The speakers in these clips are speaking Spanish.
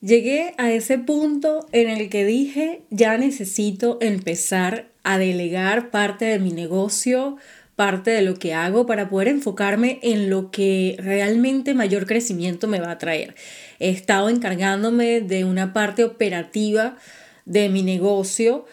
Llegué a ese punto en el que dije, ya necesito empezar a delegar parte de mi negocio, parte de lo que hago para poder enfocarme en lo que realmente mayor crecimiento me va a traer. He estado encargándome de una parte operativa de mi negocio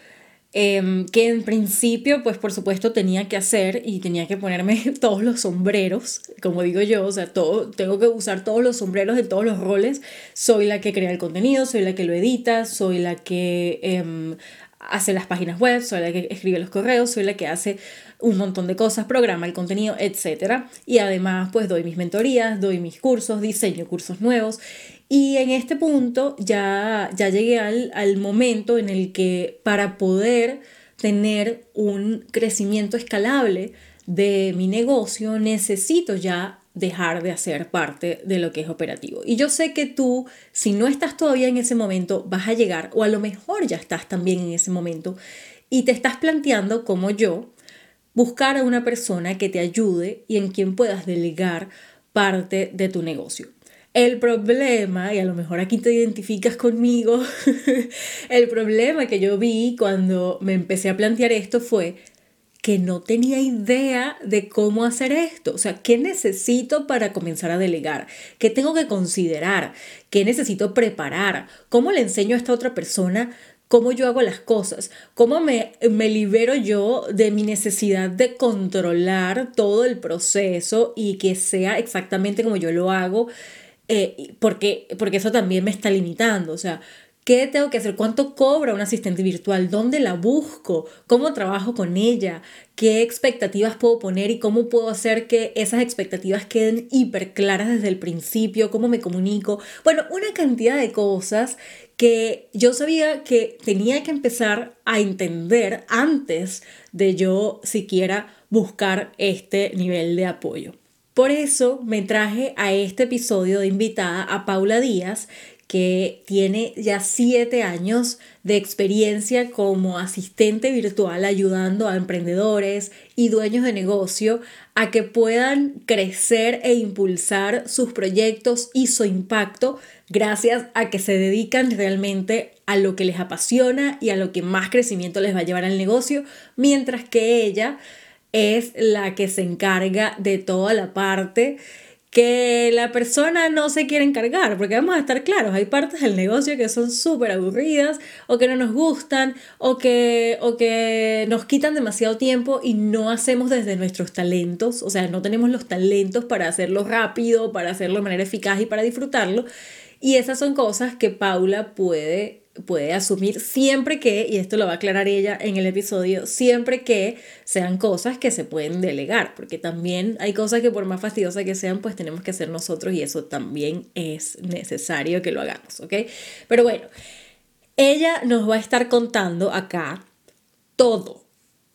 Em, que en principio, pues por supuesto tenía que hacer y tenía que ponerme todos los sombreros, como digo yo, o sea, todo, tengo que usar todos los sombreros de todos los roles. Soy la que crea el contenido, soy la que lo edita, soy la que em, hace las páginas web, soy la que escribe los correos, soy la que hace un montón de cosas, programa el contenido, etc. Y además, pues doy mis mentorías, doy mis cursos, diseño cursos nuevos y en este punto ya, ya llegué al, al momento en el que para poder tener un crecimiento escalable de mi negocio, necesito ya dejar de hacer parte de lo que es operativo. Y yo sé que tú, si no estás todavía en ese momento, vas a llegar, o a lo mejor ya estás también en ese momento, y te estás planteando, como yo, buscar a una persona que te ayude y en quien puedas delegar parte de tu negocio. El problema, y a lo mejor aquí te identificas conmigo, el problema que yo vi cuando me empecé a plantear esto fue que no tenía idea de cómo hacer esto. O sea, ¿qué necesito para comenzar a delegar? ¿Qué tengo que considerar? ¿Qué necesito preparar? ¿Cómo le enseño a esta otra persona cómo yo hago las cosas, cómo me, me, libero yo de mi necesidad de controlar todo el proceso y que sea exactamente como yo lo hago eh, porque, porque eso también me está limitando. O sea, ¿qué tengo que hacer? ¿Cuánto cobra un asistente virtual? ¿Dónde la busco? ¿Cómo trabajo con ella? ¿Qué expectativas puedo poner y cómo puedo hacer que esas expectativas queden hiper claras desde el principio? ¿Cómo me comunico? Bueno, una cantidad de cosas que yo sabía que tenía que empezar a entender antes de yo siquiera buscar este nivel de apoyo. Por eso me traje a este episodio de invitada a Paula Díaz, que tiene ya siete años de experiencia como asistente virtual ayudando a emprendedores y dueños de negocio a que puedan crecer e impulsar sus proyectos y su impacto gracias a que se dedican realmente a lo que les apasiona y a lo que más crecimiento les va a llevar al negocio, mientras que ella es la que se encarga de toda la parte que la persona no se quiere encargar, porque vamos a estar claros, hay partes del negocio que son súper aburridas o que no nos gustan o que, o que nos quitan demasiado tiempo y no hacemos desde nuestros talentos, o sea, no tenemos los talentos para hacerlo rápido, para hacerlo de manera eficaz y para disfrutarlo. Y esas son cosas que Paula puede puede asumir siempre que, y esto lo va a aclarar ella en el episodio, siempre que sean cosas que se pueden delegar, porque también hay cosas que por más fastidiosas que sean, pues tenemos que hacer nosotros y eso también es necesario que lo hagamos, ¿ok? Pero bueno, ella nos va a estar contando acá todo,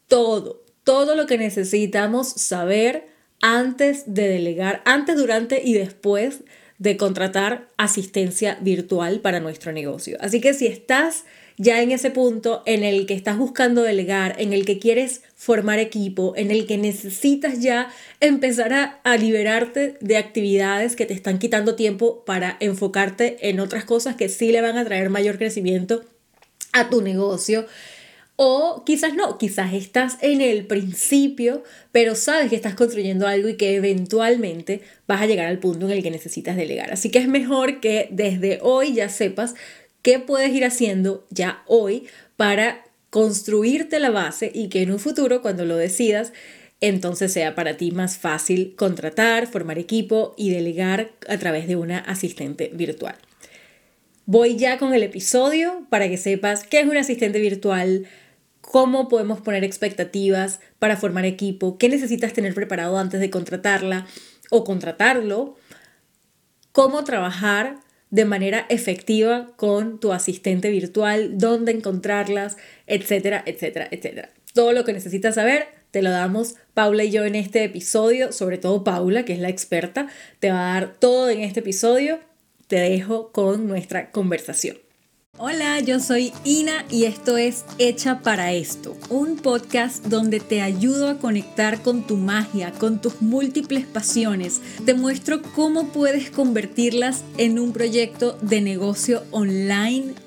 todo, todo lo que necesitamos saber antes de delegar, antes, durante y después de contratar asistencia virtual para nuestro negocio. Así que si estás ya en ese punto en el que estás buscando delegar, en el que quieres formar equipo, en el que necesitas ya empezar a, liberarte de actividades que te están quitando tiempo para enfocarte en otras cosas que sí le van a traer mayor crecimiento a tu negocio, o quizás no, quizás estás en el principio, pero sabes que estás construyendo algo y que eventualmente vas a llegar al punto en el que necesitas delegar. Así que es mejor que desde hoy ya sepas qué puedes ir haciendo ya hoy para construirte la base y que en un futuro, cuando lo decidas, entonces sea para ti más fácil contratar, formar equipo y delegar a través de una asistente virtual. Voy ya con el episodio para que sepas qué es un asistente virtual, cómo podemos poner expectativas para formar equipo, qué necesitas tener preparado antes de contratarla o contratarlo, cómo trabajar de manera efectiva con tu asistente virtual, dónde encontrarlas, etcétera, etcétera, etcétera. Todo lo que necesitas saber te lo damos Paula y yo en este episodio, sobre todo Paula, que es la experta, te va a dar todo en este episodio. Te dejo con nuestra conversación. Hola, yo soy Ina y esto es Hecha para esto, un podcast donde te ayudo a conectar con tu magia, con tus múltiples pasiones. Te muestro cómo puedes convertirlas en un proyecto de negocio online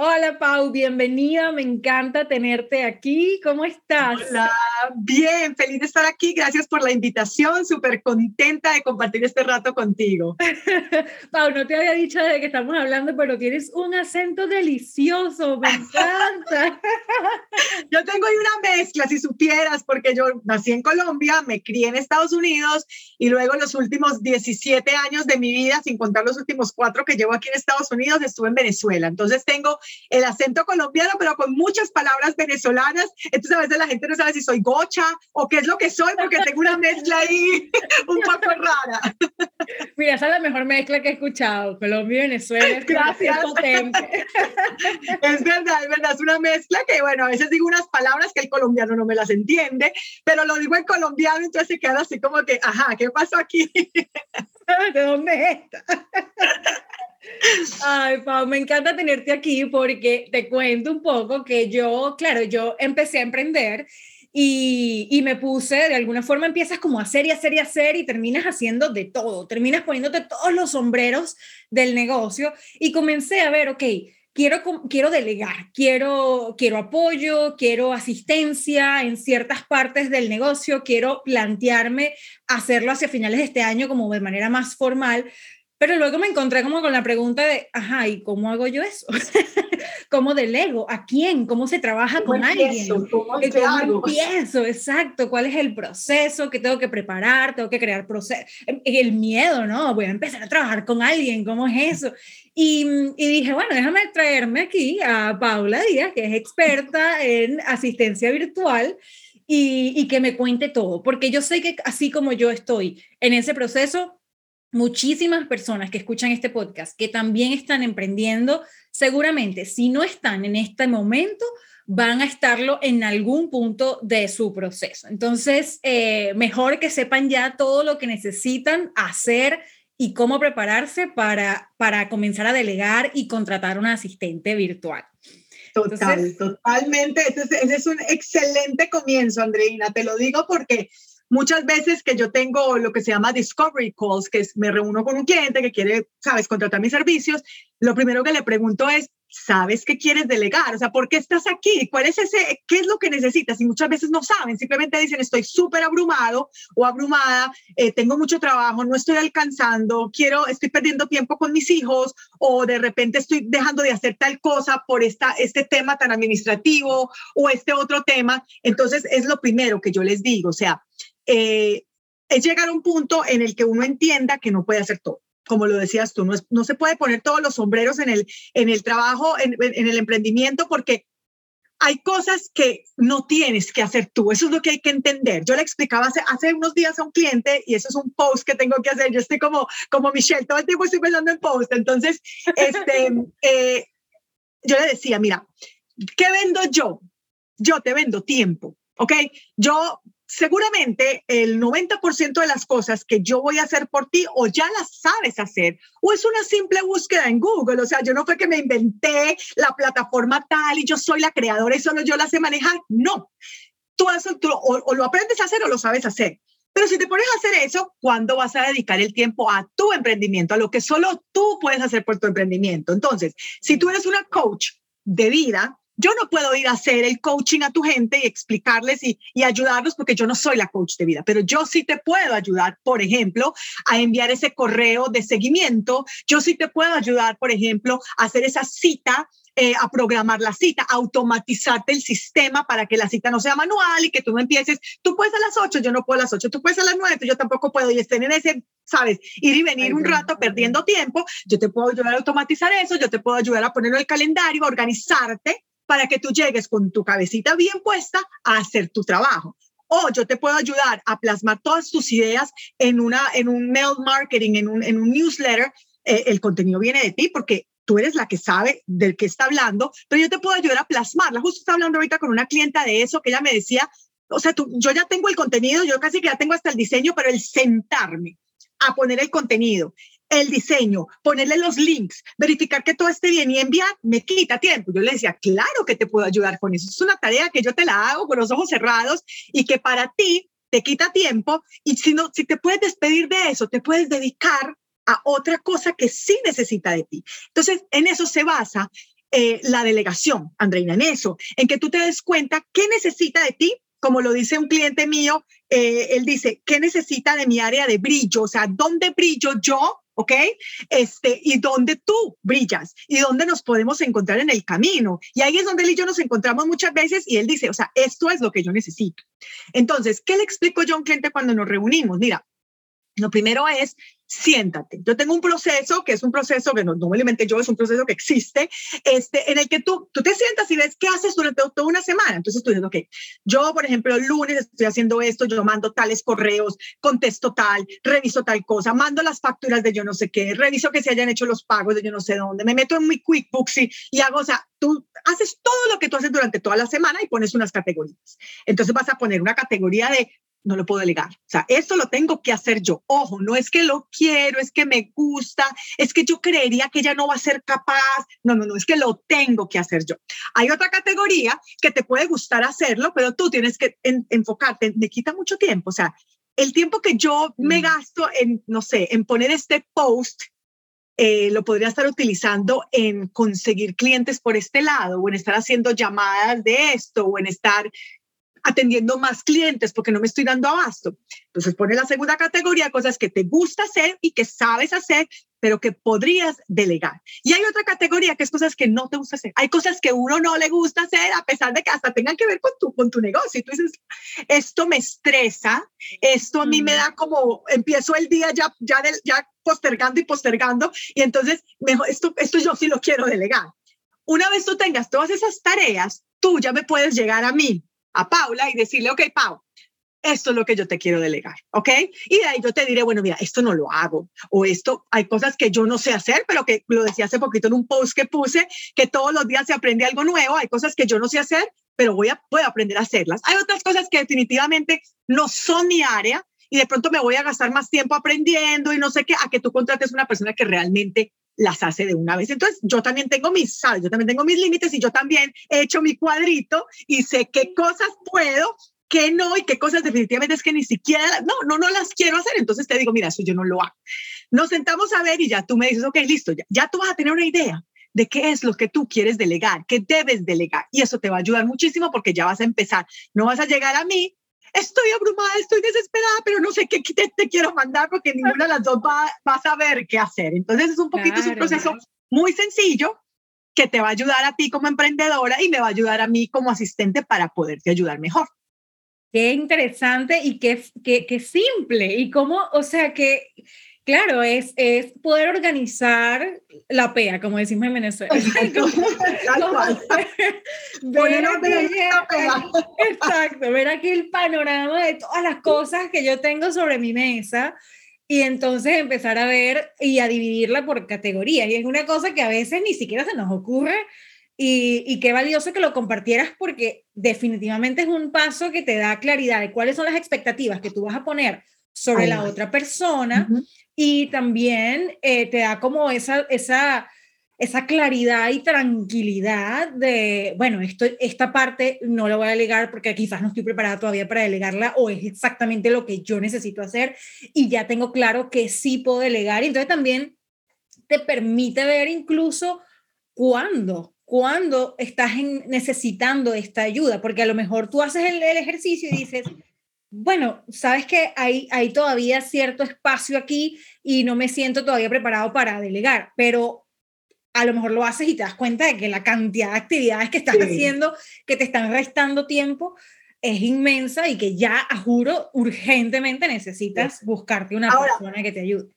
Hola Pau, bienvenida, me encanta tenerte aquí. ¿Cómo estás? Hola, bien, feliz de estar aquí. Gracias por la invitación, súper contenta de compartir este rato contigo. Pau, no te había dicho desde que estamos hablando, pero tienes un acento delicioso, me encanta. yo tengo ahí una mezcla, si supieras, porque yo nací en Colombia, me crié en Estados Unidos y luego los últimos 17 años de mi vida, sin contar los últimos cuatro que llevo aquí en Estados Unidos, estuve en Venezuela. Entonces tengo el acento colombiano, pero con muchas palabras venezolanas. Entonces a veces la gente no sabe si soy gocha o qué es lo que soy, porque tengo una mezcla ahí un poco rara. Mira, esa es la mejor mezcla que he escuchado, Colombia y Venezuela. Gracias. Es verdad, es verdad, es una mezcla que, bueno, a veces digo unas palabras que el colombiano no me las entiende, pero lo digo en colombiano, entonces se queda así como que, ajá, ¿qué pasó aquí? ¿De dónde es esta? Ay, Pau, me encanta tenerte aquí porque te cuento un poco que yo, claro, yo empecé a emprender y, y, me puse, de alguna forma empiezas como a hacer y hacer y hacer y terminas haciendo de todo, terminas poniéndote todos los sombreros del negocio y comencé a ver, ok, quiero, quiero delegar, quiero, quiero apoyo, quiero asistencia en ciertas partes del negocio, quiero plantearme hacerlo hacia finales de este año como de manera más formal, pero luego me encontré como con la pregunta de, ajá, ¿y cómo hago yo eso? ¿Cómo delego? ¿A quién? ¿Cómo se trabaja con alguien? ¿Cómo, empiezo? Exacto. ¿Cuál es el proceso que tengo que preparar? Tengo que crear proceso. Em, el miedo, ¿no? Voy a empezar a trabajar con alguien. ¿Cómo es eso? Y, y dije, bueno, déjame traerme aquí a Paula Díaz, que es experta en asistencia virtual. Y, y que me cuente todo, porque yo sé que así como yo estoy en ese proceso, muchísimas personas que escuchan este podcast que también están emprendiendo, seguramente si no están en este momento, van a estarlo en algún punto de su proceso. Entonces, eh, mejor que sepan ya todo lo que necesitan hacer y cómo prepararse para, para comenzar a delegar y contratar una asistente virtual. Total, totalmente. ese es un excelente comienzo, Andreina. Te lo digo porque Muchas veces que yo tengo lo que se llama discovery calls, que es me reúno con un cliente que quiere, sabes, contratar mis servicios, lo primero que le pregunto es, ¿sabes qué quieres delegar? O sea, ¿por qué estás aquí? ¿Cuál es ese, qué es lo que necesitas? Y muchas veces no saben, simplemente dicen, estoy súper abrumado o abrumada, eh, tengo mucho trabajo, no estoy alcanzando, quiero, estoy perdiendo tiempo con mis hijos o de repente estoy dejando de hacer tal cosa por esta, este tema tan administrativo o este otro tema. Entonces, es lo primero que yo les digo, o sea, eh, es llegar a un punto en el que uno entienda que no puede hacer todo. Como lo decías tú, no, no se puede poner todos los sombreros en el, en el trabajo, en, en, el emprendimiento, porque hay cosas que no tienes que hacer tú. Eso es lo que hay que entender. Yo le explicaba hace, hace unos días a un cliente y eso es un post que tengo que hacer. Yo estoy como, como Michelle, todo el tiempo estoy pensando en post. Entonces, este, eh, yo le decía, mira, ¿qué vendo yo? Yo te vendo tiempo. ¿ok? Yo seguramente el 90% de las cosas que yo voy a hacer por ti o ya las sabes hacer o es una simple búsqueda en Google. O sea, yo no fue que me inventé la plataforma tal y yo soy la creadora y solo yo la sé manejar. No, tú, eso, o, lo aprendes a hacer o lo sabes hacer. Pero si te pones a hacer eso, ¿cuándo vas a dedicar el tiempo a tu emprendimiento, a lo que solo tú puedes hacer por tu emprendimiento? Entonces, si tú eres una coach de vida, yo no puedo ir a hacer el coaching a tu gente y explicarles y, y, ayudarlos porque yo no soy la coach de vida, pero yo sí te puedo ayudar, por ejemplo, a enviar ese correo de seguimiento. Yo sí te puedo ayudar, por ejemplo, a hacer esa cita eh, a programar la cita, automatizarte el sistema para que la cita no sea manual y que tú no empieces, tú puedes a las 8, yo no puedo a las 8, tú puedes a las 9, yo tampoco puedo. Y estén en ese, sabes, ir y venir un rato perdiendo tiempo, yo te puedo ayudar a automatizar eso, yo te puedo ayudar a ponerlo en el calendario, a organizarte para que tú llegues con tu cabecita bien puesta a hacer tu trabajo. O yo te puedo ayudar a plasmar todas tus ideas en, una, en un mail marketing, en un, en un newsletter. Eh, el contenido viene de ti porque tú eres la que sabe del que está hablando, pero yo te puedo ayudar a plasmarla. Justo estaba hablando ahorita con una clienta de eso, que ella me decía, o sea, tú, yo ya tengo el contenido, yo casi que ya tengo hasta el diseño, pero el sentarme a poner el contenido, el diseño, ponerle los links, verificar que todo esté bien y enviar, me quita tiempo. Yo le decía, claro que te puedo ayudar con eso. Es una tarea que yo te la hago con los ojos cerrados y que para ti te quita tiempo y si no, si te puedes despedir de eso, te puedes dedicar a otra cosa que sí necesita de ti. Entonces, en eso se basa eh, la delegación, Andreina, en eso, en que tú te des cuenta qué necesita de ti, como lo dice un cliente mío, eh, él dice, ¿qué necesita de mi área de brillo? O sea, ¿dónde brillo yo? ¿ok? Este, y dónde tú brillas y dónde nos podemos encontrar en el camino. Y ahí es donde él y yo nos encontramos muchas veces y él dice, o sea, esto es lo que yo necesito. Entonces, ¿qué le explico yo a un cliente cuando nos reunimos? Mira, lo primero es siéntate. Yo tengo un proceso que es un proceso que no, no me alimenté yo, es un proceso que existe, este, en el que tú, tú te sientas y ves qué haces durante toda una semana. Entonces tú dices, ok, yo, por ejemplo, el lunes estoy haciendo esto, yo mando tales correos, contesto tal, reviso tal cosa, mando las facturas de yo no sé qué, reviso que se hayan hecho los pagos de yo no sé dónde, me meto en mi QuickBooks y, y hago, o sea, tú haces todo lo que tú haces durante toda la semana y pones unas categorías. Entonces vas a poner una categoría de no lo puedo delegar. O sea, esto lo tengo que hacer yo. Ojo, no es que lo quiero, es que me gusta, es que yo creería que ella no va a ser capaz. No, no, no, es que lo tengo que hacer yo. Hay otra categoría que te puede gustar hacerlo, pero tú tienes que enfocarte. Me quita mucho tiempo. O sea, el tiempo que yo me mm. gasto en, no sé, en poner este post, eh, lo podría estar utilizando en conseguir clientes por este lado, o en estar haciendo llamadas de esto, o en estar atendiendo más clientes porque no me estoy dando abasto. Entonces pone la segunda categoría, cosas que te gusta hacer y que sabes hacer, pero que podrías delegar. Y hay otra categoría que es cosas que no te gusta hacer. Hay cosas que uno no le gusta hacer a pesar de que hasta tengan que ver con tu, con tu negocio. Y tú dices, esto me estresa, esto a mí me da como, empiezo el día ya, ya, ya postergando y postergando, y entonces, mejor, esto, esto yo sí lo quiero delegar. Una vez tú tengas todas esas tareas, tú ya me puedes llegar a mí a Paula y decirle, ok, Pau, esto es lo que yo te quiero delegar, ¿ok? Y de ahí yo te diré, bueno, mira, esto no lo hago, o esto, hay cosas que yo no sé hacer, pero que lo decía hace poquito en un post que puse, que todos los días se aprende algo nuevo, hay cosas que yo no sé hacer, pero voy a, voy a aprender a hacerlas. Hay otras cosas que definitivamente no son mi área y de pronto me voy a gastar más tiempo aprendiendo y no sé qué, a que tú contrates una persona que realmente las hace de una vez. Entonces, yo también tengo mis, ¿sabes? Yo también tengo mis límites y yo también he hecho mi cuadrito y sé qué cosas puedo, qué no y qué cosas definitivamente es que ni siquiera, no, no, no las quiero hacer. Entonces te digo, mira, eso yo no lo hago. Nos sentamos a ver y ya tú me dices, ok, listo, ya, ya tú vas a tener una idea de qué es lo que tú quieres delegar, qué debes delegar. Y eso te va a ayudar muchísimo porque ya vas a empezar. No vas a llegar a mí estoy abrumada, estoy desesperada, pero no sé qué te, quiero mandar porque ninguna de las dos va, a saber qué hacer. Entonces es un poquito, un proceso muy sencillo que te va a ayudar a ti como emprendedora y me va a ayudar a mí como asistente para poderte ayudar mejor. Qué interesante y qué, qué, qué simple y cómo, o sea, que Claro, es, es poder organizar la PEA, como decimos en Venezuela. ver exacto, ver aquí el panorama de todas las cosas que yo tengo sobre mi mesa y entonces empezar a ver y a dividirla por categorías. Y es una cosa que a veces ni siquiera se nos ocurre y, y, qué valioso que lo compartieras porque definitivamente es un paso que te da claridad de cuáles son las expectativas que tú vas a poner sobre la otra persona y también eh, te da como esa, esa, esa claridad y tranquilidad de, bueno, esto, esta parte no la voy a delegar porque quizás no estoy preparada todavía para delegarla o es exactamente lo que yo necesito hacer y ya tengo claro que sí puedo delegar. Y entonces también te permite ver incluso cuándo, cuándo estás necesitando esta ayuda, porque a lo mejor tú haces el, el ejercicio y dices, bueno, sabes que hay, hay todavía cierto espacio aquí y no me siento todavía preparado para delegar, pero a lo mejor lo haces y te das cuenta de que la cantidad de actividades que estás haciendo, que te están restando tiempo, es inmensa y que ya, a juro, urgentemente necesitas buscarte una persona que te ayude.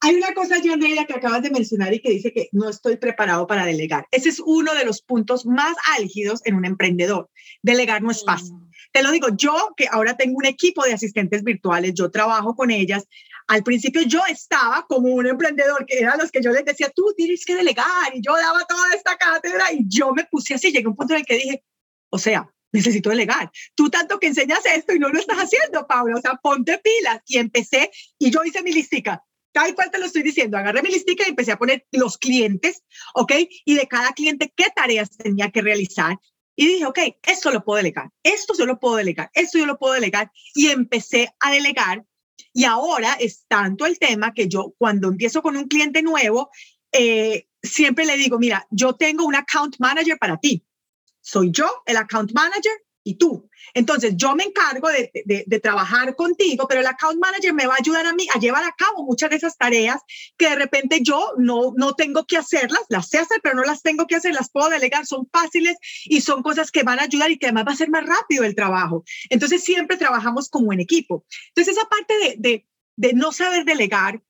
hay una cosa, Andrea, que acabas de mencionar y que dice que no estoy preparado para delegar. Ese es uno de los puntos más álgidos en un emprendedor. Delegar no es fácil. Mm. Te lo digo, yo que ahora tengo un equipo de asistentes virtuales, yo trabajo con ellas. Al principio yo estaba como un emprendedor, que eran los que yo les decía, tú tienes que delegar, y yo daba toda esta cátedra, y yo me puse así, llegué a un punto en el que dije, o sea, necesito delegar. Tú tanto que enseñas esto y no lo estás haciendo, Paula, o sea, ponte pilas. Y empecé, y yo hice mi listica tal cual te lo estoy diciendo, agarré mi listica y empecé a poner los clientes, ¿ok? Y de cada cliente qué tareas tenía que realizar. Y dije, ok, esto lo puedo delegar, esto yo lo puedo delegar, esto yo lo puedo delegar. Y empecé a delegar. Y ahora es tanto el tema que yo cuando empiezo con un cliente nuevo, eh, siempre le digo, mira, yo tengo un account manager para ti. Soy yo el account manager y tú. Entonces, yo me encargo de, de, trabajar contigo, pero el account manager me va a ayudar a mí a llevar a cabo muchas de esas tareas que de repente yo no, no tengo que hacerlas, las sé hacer, pero no las tengo que hacer, las puedo delegar, son fáciles y son cosas que van a ayudar y que además va a ser más rápido el trabajo. Entonces, siempre trabajamos como en equipo. Entonces, esa parte de, de no saber delegar,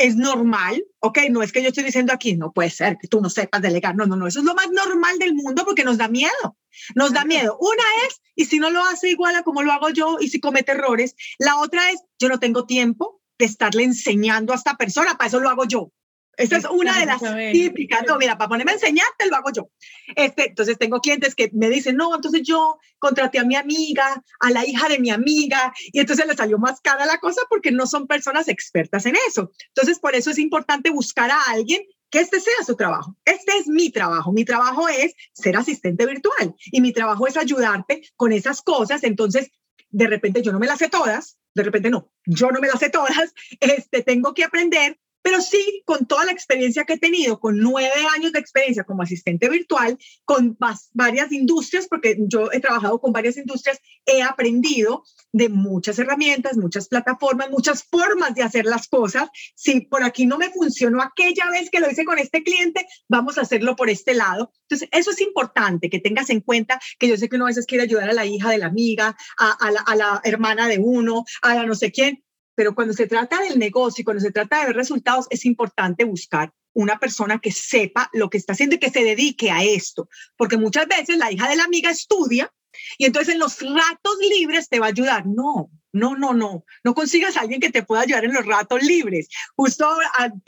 es normal, ¿ok? No es que yo estoy diciendo aquí, no puede ser que tú no sepas delegar, no, no, no, eso es lo más normal del mundo porque nos da miedo, nos da miedo. Una es, y si no lo hace igual a como lo hago yo y si comete errores, la otra es, yo no tengo tiempo de estarle enseñando a esta persona, para eso lo hago yo. Esa es una de las típicas. No, mira, para ponerme a enseñarte lo hago yo. Este, entonces tengo clientes que me dicen, no, entonces yo contraté a mi amiga, a la hija de mi amiga, y entonces le salió más cara la cosa porque no son personas expertas en eso. Entonces, por eso es importante buscar a alguien que este sea su trabajo. Este es mi trabajo. Mi trabajo es ser asistente virtual y mi trabajo es ayudarte con esas cosas. Entonces, de repente yo no me las sé todas, de repente no, yo no me las sé todas, este, tengo que aprender pero sí con toda la experiencia que he tenido, con nueve años de experiencia como asistente virtual, con varias industrias, porque yo he trabajado con varias industrias, he aprendido de muchas herramientas, muchas plataformas, muchas formas de hacer las cosas. Si por aquí no me funcionó aquella vez que lo hice con este cliente, vamos a hacerlo por este lado. Entonces, eso es importante que tengas en cuenta que yo sé que uno a veces quiere ayudar a la hija de la amiga, a, la, a la hermana de uno, a la no sé quién, pero cuando se trata del negocio y cuando se trata de ver resultados, es importante buscar una persona que sepa lo que está haciendo y que se dedique a esto, porque muchas veces la hija de la amiga estudia y entonces en los ratos libres te va a ayudar. No, no, no, no, no consigas a alguien que te pueda ayudar en los ratos libres. Justo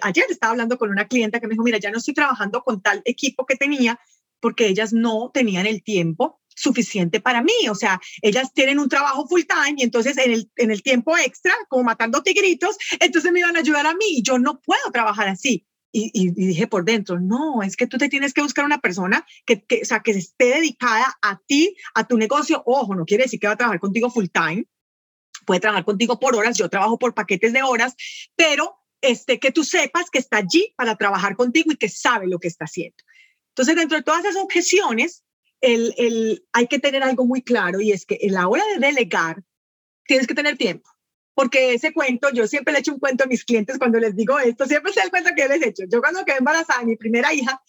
ayer estaba hablando con una clienta que me dijo, mira, ya no estoy trabajando con tal equipo que tenía porque ellas no tenían el tiempo suficiente para mí. O sea, ellas tienen un trabajo full time y entonces en el, en el tiempo extra, como matando tigritos, entonces me iban a ayudar a mí y yo no puedo trabajar así. Y, y, dije por dentro, no, es que tú te tienes que buscar una persona que, que, o sea, que esté dedicada a ti, a tu negocio. Ojo, no quiere decir que va a trabajar contigo full time, puede trabajar contigo por horas, yo trabajo por paquetes de horas, pero este, que tú sepas que está allí para trabajar contigo y que sabe lo que está haciendo. Entonces, dentro de todas esas objeciones, el, el, hay que tener algo muy claro y es que en la hora de delegar tienes que tener tiempo. Porque ese cuento, yo siempre le echo un cuento a mis clientes cuando les digo esto, siempre sé el cuento que les he hecho. Yo cuando quedé embarazada, mi primera hija,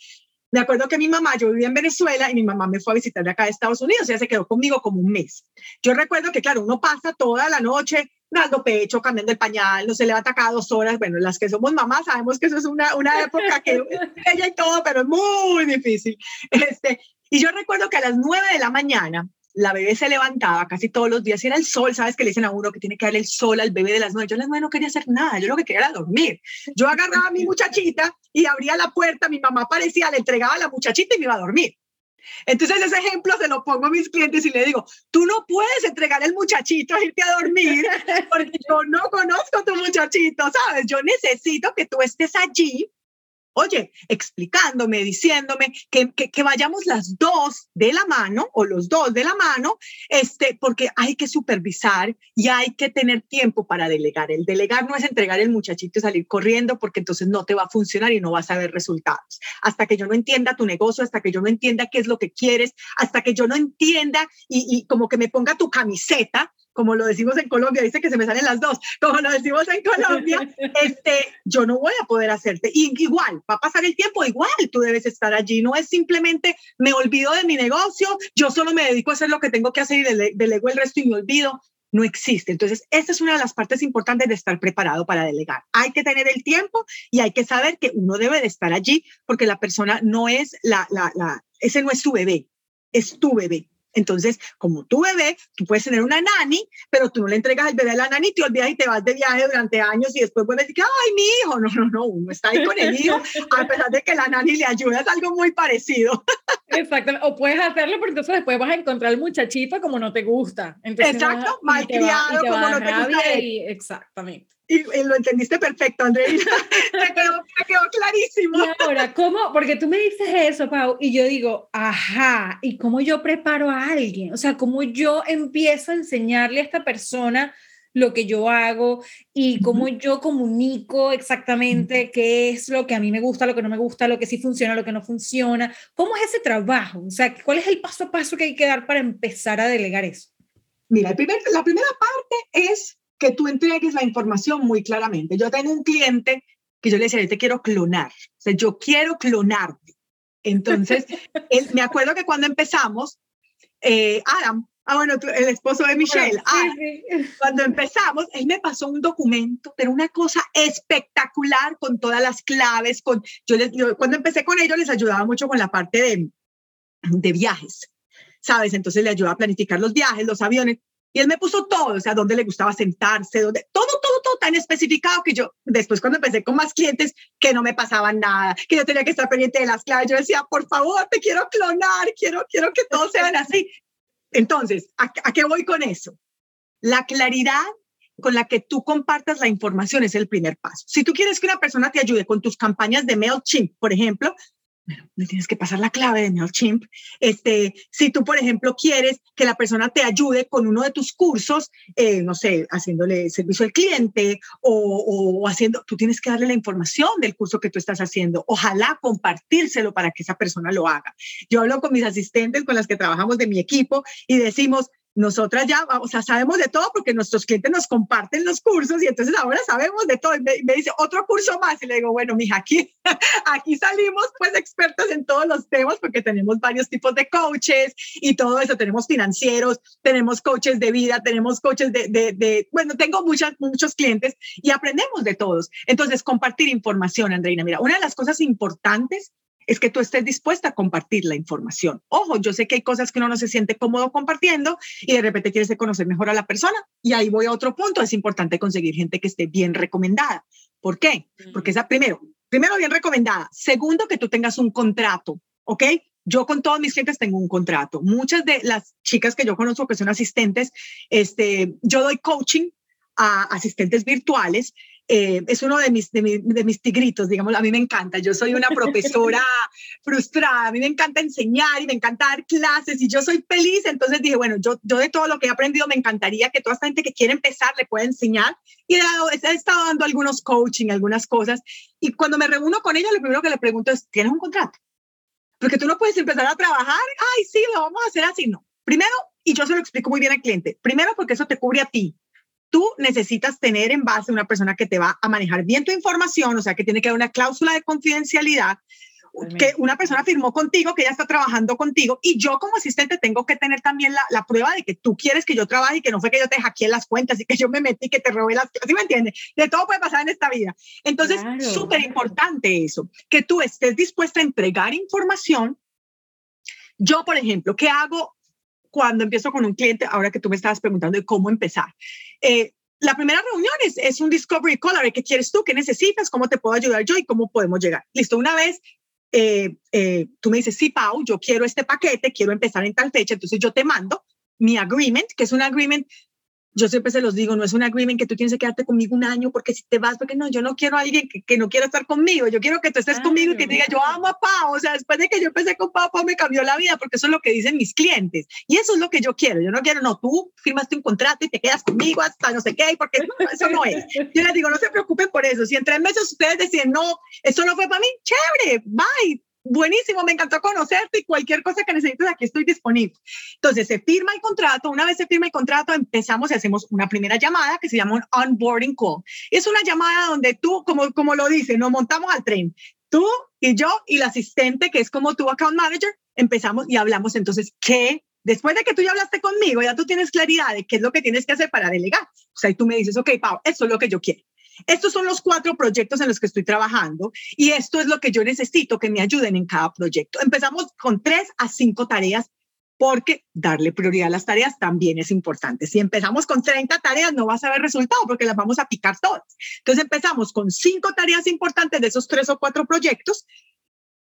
me acuerdo que mi mamá, yo vivía en Venezuela y mi mamá me fue a visitar de acá de Estados Unidos, ella se quedó conmigo como un mes. Yo recuerdo que, claro, uno pasa toda la noche dando pecho, cambiando el pañal, no se levanta cada dos horas. Bueno, las que somos mamás sabemos que eso es una, una época que ella y todo, pero es muy difícil. Este, y yo recuerdo que a las nueve de la mañana la bebé se levantaba casi todos los días y era el sol, ¿sabes? Que le dicen a uno que tiene que darle el sol al bebé de las nueve. Yo a no quería hacer nada, yo lo que quería era dormir. Yo agarraba a mi muchachita y abría la puerta, mi mamá aparecía, le entregaba a la muchachita y me iba a dormir. Entonces ese ejemplo se lo pongo a mis clientes y le digo, tú no puedes entregar el muchachito a irte a dormir porque yo no conozco a tu muchachito, ¿sabes? Yo necesito que tú estés allí oye, explicándome, diciéndome que, que, vayamos las dos de la mano o los dos de la mano, este, porque hay que supervisar y hay que tener tiempo para delegar. El delegar no es entregar el muchachito y salir corriendo porque entonces no te va a funcionar y no vas a ver resultados. Hasta que yo no entienda tu negocio, hasta que yo no entienda qué es lo que quieres, hasta que yo no entienda y, y como que me ponga tu camiseta, como lo decimos en Colombia, dice que se me salen las dos, como lo decimos en Colombia, este, yo no voy a poder hacerte. Y igual, va a pasar el tiempo, igual tú debes estar allí. No es simplemente me olvido de mi negocio, yo solo me dedico a hacer lo que tengo que hacer y delego el resto y me olvido. no existe. Entonces, esta es una de las partes importantes de estar preparado para delegar. Hay que tener el tiempo y hay que saber que uno debe de estar allí porque la persona no es la, la, la ese no es su bebé, es tu bebé. Entonces, como tu bebé, tú puedes tener una nani, pero tú no le entregas el bebé a la nani, te olvidas y te vas de viaje durante años y después vuelves y dices, ay, mi hijo. No, no, no, uno está ahí con el hijo, a pesar de que la nani le ayuda, es algo muy parecido. Exactamente, o puedes hacerlo, pero entonces después vas a encontrar el muchachito como no te gusta. Exacto, malcriado, como no te gusta. exactamente. Y, lo entendiste perfecto, Andrea. me, quedó, me, quedó, clarísimo. Y ahora, ¿cómo? Porque tú me dices eso, Pau, y yo digo, ajá, ¿y cómo yo preparo a alguien? O sea, ¿cómo yo empiezo a enseñarle a esta persona lo que yo hago y cómo yo comunico exactamente qué es lo que a mí me gusta, lo que no me gusta, lo que sí funciona, lo que no funciona? ¿Cómo es ese trabajo? O sea, ¿cuál es el paso a paso que hay que dar para empezar a delegar eso? Mira, el primer, la primera parte es que tú entregues la información muy claramente. Yo tengo un cliente que yo le decía, yo te quiero clonar, o sea, yo quiero clonarte. Entonces, él, me acuerdo que cuando empezamos, eh, Adam, ah, bueno, el esposo de Michelle, ah, cuando empezamos, él me pasó un documento, pero una cosa espectacular con todas las claves, con, yo, les, cuando empecé con ellos les ayudaba mucho con la parte de, de viajes, ¿sabes? Entonces le ayudaba a planificar los viajes, los aviones, y él me puso todo, o sea, dónde le gustaba sentarse, dónde, todo, todo, todo tan especificado que yo, después cuando empecé con más clientes, que no me pasaban nada, que yo tenía que estar pendiente de las claves, yo decía, por favor, te quiero clonar, quiero, quiero que todos sean así. Entonces, ¿a, ¿a qué voy con eso? La claridad con la que tú compartas la información es el primer paso. Si tú quieres que una persona te ayude con tus campañas de MailChimp, por ejemplo, bueno, le tienes que pasar la clave de MailChimp. Este, si tú, por ejemplo, quieres que la persona te ayude con uno de tus cursos, eh, no sé, haciéndole servicio al cliente o, o, haciendo, tú tienes que darle la información del curso que tú estás haciendo. Ojalá compartírselo para que esa persona lo haga. Yo hablo con mis asistentes, con las que trabajamos de mi equipo y decimos, nosotras ya, o sea, sabemos de todo porque nuestros clientes nos comparten los cursos y entonces ahora sabemos de todo. Y me, dice, otro curso más. Y le digo, bueno, mija, aquí, aquí salimos pues expertos en todos los temas porque tenemos varios tipos de coaches y todo eso. Tenemos financieros, tenemos coaches de vida, tenemos coaches de, de, de bueno, tengo muchas, muchos clientes y aprendemos de todos. Entonces, compartir información, Andreina. Mira, una de las cosas importantes es que tú estés dispuesta a compartir la información. Ojo, yo sé que hay cosas que uno no se siente cómodo compartiendo y de repente quieres conocer mejor a la persona. Y ahí voy a otro punto, es importante conseguir gente que esté bien recomendada. ¿Por qué? Porque esa, primero, primero bien recomendada. Segundo, que tú tengas un contrato, ¿ok? Yo con todos mis clientes tengo un contrato. Muchas de las chicas que yo conozco que son asistentes, este, yo doy coaching a asistentes virtuales eh, es uno de mis, de, mis tigritos, digamos, a mí me encanta. Yo soy una profesora frustrada, a mí me encanta enseñar y me encanta dar clases y yo soy feliz, entonces dije, bueno, yo, yo de todo lo que he aprendido me encantaría que toda esta gente que quiere empezar le pueda enseñar y he, he estado dando algunos coaching, algunas cosas y cuando me reúno con ella, lo primero que le pregunto es, ¿tienes un contrato? Porque tú no puedes empezar a trabajar, ay, sí, lo vamos a hacer así, no. Primero, y yo se lo explico muy bien al cliente, primero porque eso te cubre a ti, tú necesitas tener en base una persona que te va a manejar bien tu información, o sea, que tiene que haber una cláusula de confidencialidad, que una persona firmó contigo, que ya está trabajando contigo, y yo como asistente tengo que tener también la, la, prueba de que tú quieres que yo trabaje y que no fue que yo te hackeé las cuentas y que yo me metí, que te robé las ¿sí me entiendes? De todo puede pasar en esta vida. Entonces, súper importante eso, que tú estés dispuesta a entregar información. Yo, por ejemplo, ¿qué hago cuando empiezo con un cliente, ahora que tú me estabas preguntando cómo empezar. Eh, la primera reunión es, es, un discovery call, a ver qué quieres tú, qué necesitas, cómo te puedo ayudar yo y cómo podemos llegar. Listo, una vez eh, eh, tú me dices, sí, Pau, yo quiero este paquete, quiero empezar en tal fecha, entonces yo te mando mi agreement, que es un agreement yo siempre se los digo, no es un agreement que tú tienes que quedarte conmigo un año porque si te vas, porque no, yo no quiero a alguien que, que no quiera estar conmigo, yo quiero que tú estés conmigo y que diga, yo amo a Pau, o sea, después de que yo empecé con Pau, Pau me cambió la vida, porque eso es lo que dicen mis clientes, y eso es lo que yo quiero, yo no quiero, no, tú firmaste un contrato y te quedas conmigo hasta no sé qué, porque eso no es. Yo les digo, no se preocupen por eso, si en tres meses ustedes deciden, no, eso no fue para mí, chévere, bye, buenísimo, me encantó conocerte y cualquier cosa que necesites, aquí estoy disponible. Entonces, se firma el contrato, una vez se firma el contrato, empezamos y hacemos una primera llamada que se llama un onboarding call. Es una llamada donde tú, como, como lo dice, nos montamos al tren. Tú y yo y la asistente, que es como tu account manager, empezamos y hablamos entonces, ¿qué después de que tú ya hablaste conmigo, ya tú tienes claridad de qué es lo que tienes que hacer para delegar. O sea, y tú me dices, ok, Pau, esto es lo que yo quiero. Estos son los cuatro proyectos en los que estoy trabajando y esto es lo que yo necesito que me ayuden en cada proyecto. Empezamos con tres a cinco tareas porque darle prioridad a las tareas también es importante. Si empezamos con 30 tareas, no vas a ver resultado porque las vamos a picar todas. Entonces empezamos con cinco tareas importantes de esos tres o cuatro proyectos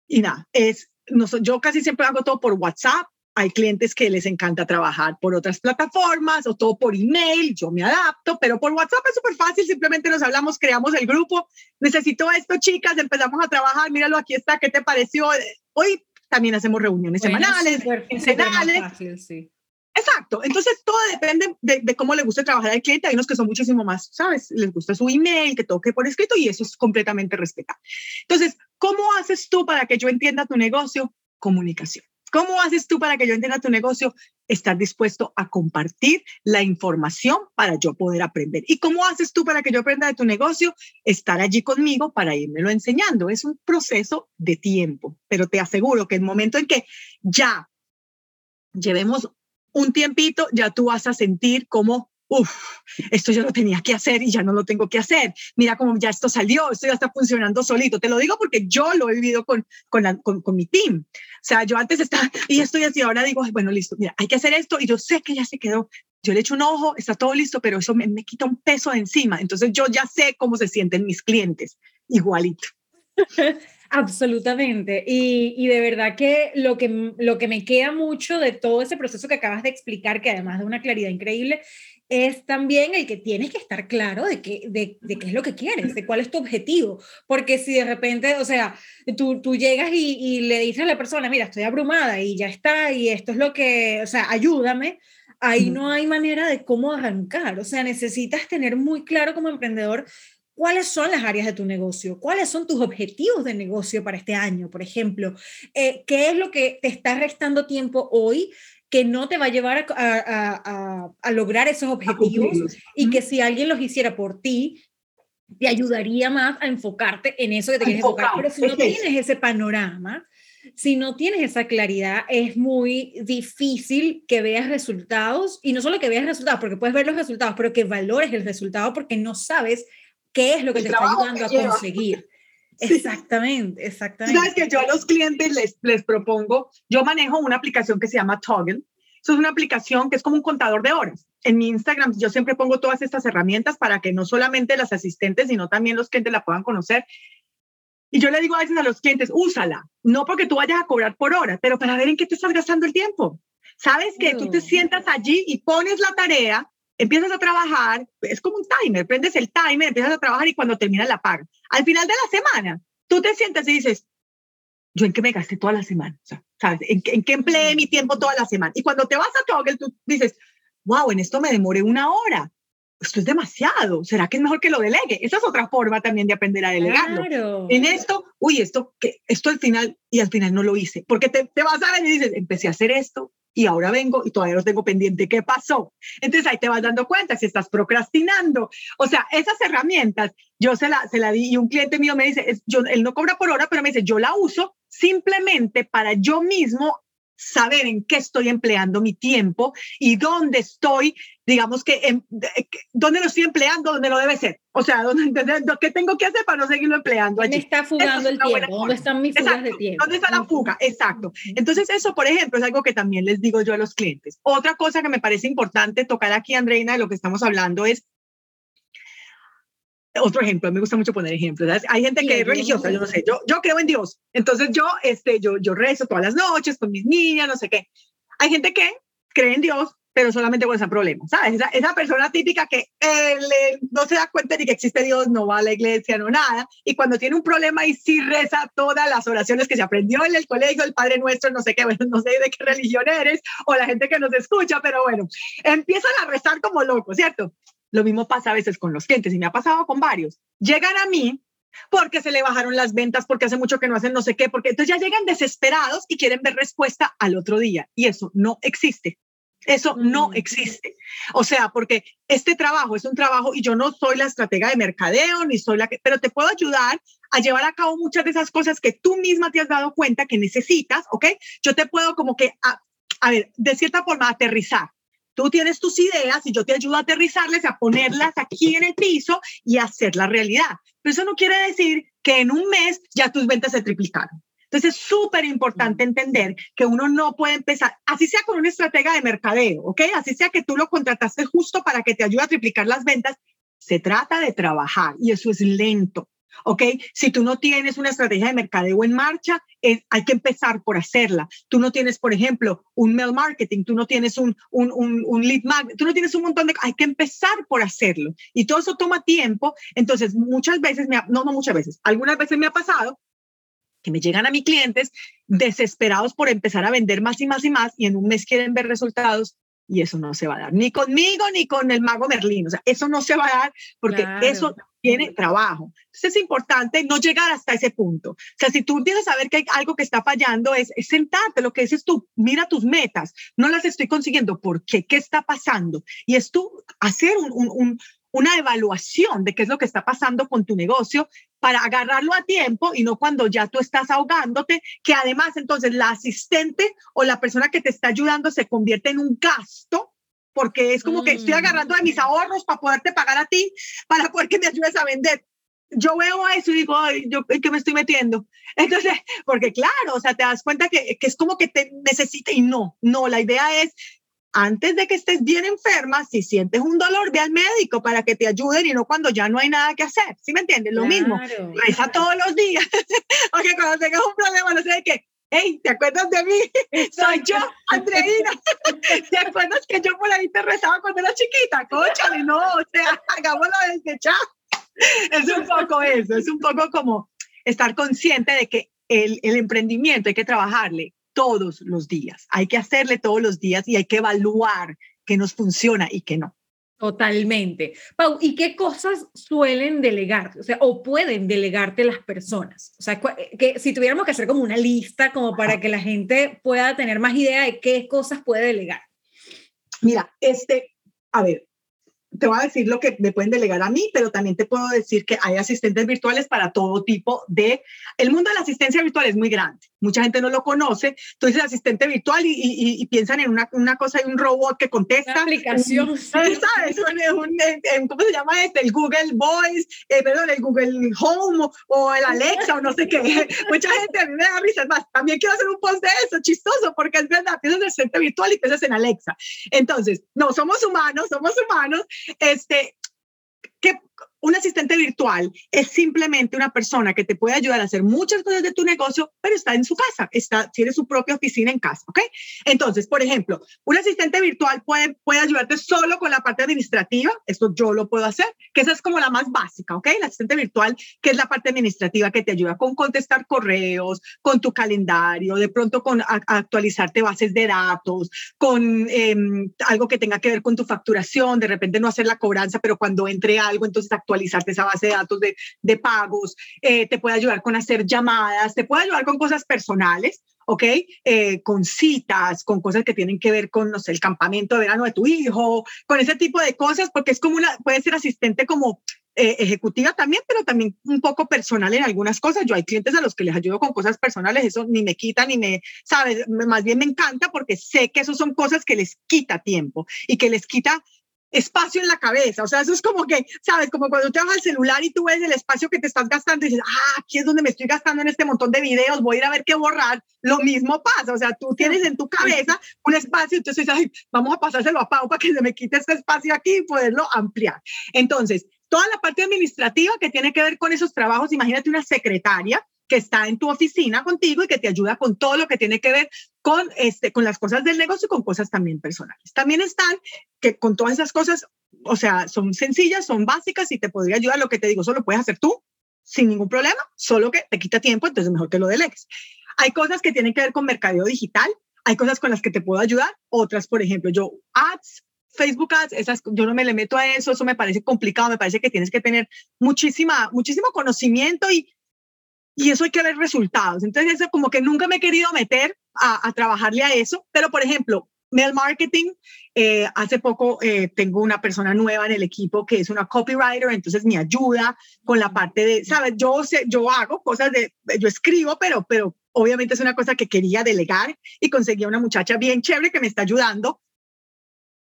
y nada, es, no, yo casi siempre hago todo por WhatsApp. Hay clientes que les encanta trabajar por otras plataformas o todo por email, yo me adapto, pero por WhatsApp es súper fácil, simplemente nos hablamos, creamos el grupo, necesito esto, chicas, empezamos a trabajar, míralo, aquí está, ¿qué te pareció? Hoy también hacemos reuniones semanales, quincenales. Sí. Exacto. Entonces, todo depende de, cómo le guste trabajar al cliente. Hay unos que son muchísimo más, ¿sabes? Les gusta su email, que toque por escrito y eso es completamente respetable. Entonces, ¿cómo haces tú para que yo entienda tu negocio? Comunicación. ¿Cómo haces tú para que yo entienda tu negocio? Estar dispuesto a compartir la información para yo poder aprender. ¿Y cómo haces tú para que yo aprenda de tu negocio? Estar allí conmigo para irmelo enseñando. Es un proceso de tiempo, pero te aseguro que el momento en que ya llevemos un tiempito, ya tú vas a sentir como Uf, esto yo lo tenía que hacer y ya no lo tengo que hacer. Mira cómo ya esto salió, esto ya está funcionando solito. Te lo digo porque yo lo he vivido con, con, con, mi team. O sea, yo antes estaba, y estoy así, ahora digo, bueno, listo, mira, hay que hacer esto y yo sé que ya se quedó. Yo le echo un ojo, está todo listo, pero eso me, me quita un peso de encima. Entonces yo ya sé cómo se sienten mis clientes, igualito. Absolutamente. Y, y, de verdad que lo, que lo que me queda mucho de todo ese proceso que acabas de explicar, que además de una claridad increíble, es también el que tienes que estar claro de qué, de, de qué es lo que quieres, de cuál es tu objetivo. Porque si de repente, o sea, tú, tú llegas y, y, le dices a la persona, mira, estoy abrumada y ya está, y esto es lo que, o sea, ayúdame, ahí no hay manera de cómo arrancar. O sea, necesitas tener muy claro como emprendedor cuáles son las áreas de tu negocio, cuáles son tus objetivos de negocio para este año, por ejemplo, eh, qué es lo que te está restando tiempo hoy que no te va a llevar a, lograr esos objetivos y que si alguien los hiciera por ti, te ayudaría más a enfocarte en eso que te quieres enfocar. Pero si no tienes ese panorama, si no tienes esa claridad, es muy difícil que veas resultados y no solo que veas resultados, porque puedes ver los resultados, pero que valores el resultado porque no sabes qué es lo que te está ayudando a conseguir. Exactamente, exactamente. Sabes que yo a los clientes les, les propongo, yo manejo una aplicación que se llama Toggle. Eso es una aplicación que es como un contador de horas. En mi Instagram yo siempre pongo todas estas herramientas para que no solamente las asistentes, sino también los clientes la puedan conocer. Y yo le digo a veces a los clientes, úsala, no porque tú vayas a cobrar por hora, pero para ver en qué te estás gastando el tiempo. Sabes que tú te sientas allí y pones la tarea empiezas a trabajar, es como un timer, prendes el timer, empiezas a trabajar y cuando termina la paga. Al final de la semana, tú te sientes y dices, ¿yo en qué me gasté toda la semana? ¿sabes? ¿En, ¿En, qué empleé mi tiempo toda la semana? Y cuando te vas a Toggle, tú dices, wow, en esto me demoré una hora. Esto es demasiado. ¿Será que es mejor que lo delegue? Esa es otra forma también de aprender a delegarlo. En esto, uy, esto, que, esto al final, y al final no lo hice. Porque te, te vas a ver y dices, empecé a hacer esto, y ahora vengo y todavía los tengo pendiente. ¿Qué pasó? Entonces ahí te vas dando cuenta si estás procrastinando. O sea, esas herramientas, yo se la, se la di y un cliente mío me dice, yo, él no cobra por hora, pero me dice, yo la uso simplemente para yo mismo saber en qué estoy empleando mi tiempo y dónde estoy, digamos que, en, dónde lo estoy empleando, dónde lo debe ser. O sea, ¿dónde, ¿qué tengo que hacer para no seguirlo empleando allí? ¿Dónde está fugando el tiempo? ¿Dónde están mis fugas de tiempo? ¿Dónde está la fuga? Exacto. Entonces, eso, por ejemplo, es algo que también les digo yo a los clientes. Otra cosa que me parece importante tocar aquí, Andreina, de lo que estamos hablando es otro ejemplo, me gusta mucho poner ejemplos. Hay gente que es religiosa, yo no sé, yo, yo creo en Dios. Entonces yo, este, yo, yo rezo todas las noches con mis niñas, no sé qué. Hay gente que cree en Dios, pero solamente cuando están problemas, ¿sabes? Esa, esa persona típica que no se da cuenta de que existe Dios, no va a la iglesia, no nada, y cuando tiene un problema y sí reza todas las oraciones que se aprendió en el colegio, el Padre Nuestro, no sé qué, bueno, no sé de qué religión eres, o la gente que nos escucha, pero bueno, empiezan a rezar como locos, ¿cierto? Lo mismo pasa a veces con los clientes y me ha pasado con varios. Llegan a mí porque se le bajaron las ventas, porque hace mucho que no hacen no sé qué, porque entonces ya llegan desesperados y quieren ver respuesta al otro día. Y eso no existe. Eso no mm. existe. O sea, porque este trabajo es un trabajo y yo no soy la estratega de mercadeo, ni soy la que, pero te puedo ayudar a llevar a cabo muchas de esas cosas que tú misma te has dado cuenta que necesitas, ¿ok? Yo te puedo como que a ver, de cierta forma, aterrizar. Tú tienes tus ideas y yo te ayudo a aterrizarles, a ponerlas aquí en el piso y a hacer la realidad. Pero eso no quiere decir que en un mes ya tus ventas se triplicaron. Entonces es súper importante entender que uno no puede empezar, así sea con una estratega de mercadeo, ¿ok? Así sea que tú lo contrataste justo para que te ayude a triplicar las ventas. Se trata de trabajar y eso es lento. ¿Ok? Si tú no tienes una estrategia de mercadeo en marcha, hay que empezar por hacerla. Tú no tienes, por ejemplo, un mail marketing, tú no tienes un, un, un, lead magnet, tú no tienes un montón de... Hay que empezar por hacerlo. Y todo eso toma tiempo. Entonces, muchas veces, no, no muchas veces, algunas veces me ha pasado que me llegan a mis clientes desesperados por empezar a vender más y más y más y en un mes quieren ver resultados y eso no se va a dar, ni conmigo ni con el mago Merlín, o sea, eso no se va a dar porque eso tiene trabajo. Entonces es importante no llegar hasta ese punto. O sea, si tú empiezas a ver que hay algo que está fallando, es, sentarte, lo que dices tú, mira tus metas, no las estoy consiguiendo, ¿por qué? ¿Qué está pasando? Y es tú hacer un, una evaluación de qué es lo que está pasando con tu negocio para agarrarlo a tiempo y no cuando ya tú estás ahogándote, que además entonces la asistente o la persona que te está ayudando se convierte en un gasto porque es como que estoy mm. agarrando de mis ahorros para poderte pagar a ti, para poder que me ayudes a vender. Yo veo eso y digo, Ay, ¿yo en qué me estoy metiendo? Entonces, porque claro, o sea, te das cuenta que, que es como que te necesita y no, no, la idea es antes de que estés bien enferma, si sientes un dolor, ve al médico para que te ayuden y no cuando ya no hay nada que hacer. ¿Sí me entiendes? Lo mismo. Reza todos los días. porque cuando tengas un problema, no sé de qué, hey, ¿te acuerdas de mí? Soy yo, Andreina. ¿Te acuerdas que yo por ahí te rezaba cuando era chiquita? Cóchale, no, o sea, hagámoslo desde ya. Es un poco eso, es un poco como estar consciente de que el, el emprendimiento hay que trabajarle todos los días, hay que hacerle todos los días y hay que evaluar qué nos funciona y qué no. Totalmente. Pau, ¿y qué cosas suelen delegar? O sea, o pueden delegarte las personas. O sea, que si tuviéramos que hacer como una lista como para que la gente pueda tener más idea de qué cosas puede delegar. Mira, este, a ver, te voy a decir lo que me pueden delegar a mí, pero también te puedo decir que hay asistentes virtuales para todo tipo de... El mundo de la asistencia virtual es muy grande mucha gente no lo conoce. Entonces, asistente virtual y, piensan en una, una, cosa y un robot que contesta. Una aplicación. ¿Sabes? ¿Cómo se llama este? El Google Voice, eh, perdón, el Google Home o el Alexa o no sé qué. mucha gente a mí me da risa. Más, también quiero hacer un post de eso, chistoso, porque es verdad, piensas en asistente virtual y piensas en Alexa. Entonces, no, somos humanos, somos humanos. Este, ¿qué, un asistente virtual es simplemente una persona que te puede ayudar a hacer muchas cosas de tu negocio, pero está en su casa, está, tiene su propia oficina en casa, ¿ok? Entonces, por ejemplo, un asistente virtual puede, puede ayudarte solo con la parte administrativa, esto yo lo puedo hacer, que esa es como la más básica, ¿ok? El asistente virtual, que es la parte administrativa que te ayuda con contestar correos, con tu calendario, de pronto con actualizarte bases de datos, con em, algo que tenga que ver con tu facturación, de repente no hacer la cobranza, pero cuando entre algo, entonces actualizar actualizarte esa base de datos de, de pagos, eh, te puede ayudar con hacer llamadas, te puede ayudar con cosas personales, ¿ok? Eh, con citas, con cosas que tienen que ver con, no sé, el campamento de verano de tu hijo, con ese tipo de cosas, porque es como una, puede ser asistente como eh, ejecutiva también, pero también un poco personal en algunas cosas. Yo hay clientes a los que les ayudo con cosas personales, eso ni me quita ni me, ¿sabes? Más bien me encanta porque sé que eso son cosas que les quita tiempo y que les quita espacio en la cabeza. O sea, eso es como que, ¿sabes? Como cuando te vas al celular y tú ves el espacio que te estás gastando y dices, ah, aquí es donde me estoy gastando en este montón de videos, voy a ir a ver qué borrar. Lo mismo pasa. O sea, tú tienes en tu cabeza un espacio, entonces, ay, vamos a pasárselo a Pau para que se me quite este espacio aquí y poderlo ampliar. Entonces, toda la parte administrativa que tiene que ver con esos trabajos, imagínate una secretaria que está en tu oficina contigo y que te ayuda con todo lo que tiene que ver con, este, con las cosas del negocio y con cosas también personales. También están que con todas esas cosas, o sea, son sencillas, son básicas y te podría ayudar. Lo que te digo, solo puedes hacer tú sin ningún problema, solo que te quita tiempo, entonces mejor que lo delegues. Hay cosas que tienen que ver con mercadeo digital, hay cosas con las que te puedo ayudar, otras, por ejemplo, yo ads, Facebook Ads, esas, yo no me le meto a eso, eso me parece complicado, me parece que tienes que tener muchísima, muchísimo conocimiento y y eso hay que ver resultados. Entonces, eso como que nunca me he querido meter a, trabajarle a eso, pero por ejemplo, mail marketing. Eh, hace poco eh, tengo una persona nueva en el equipo que es una copywriter, entonces me ayuda con la parte de, sabes, yo sé, yo hago cosas de, yo escribo, pero, pero obviamente es una cosa que quería delegar y conseguí una muchacha bien chévere que me está ayudando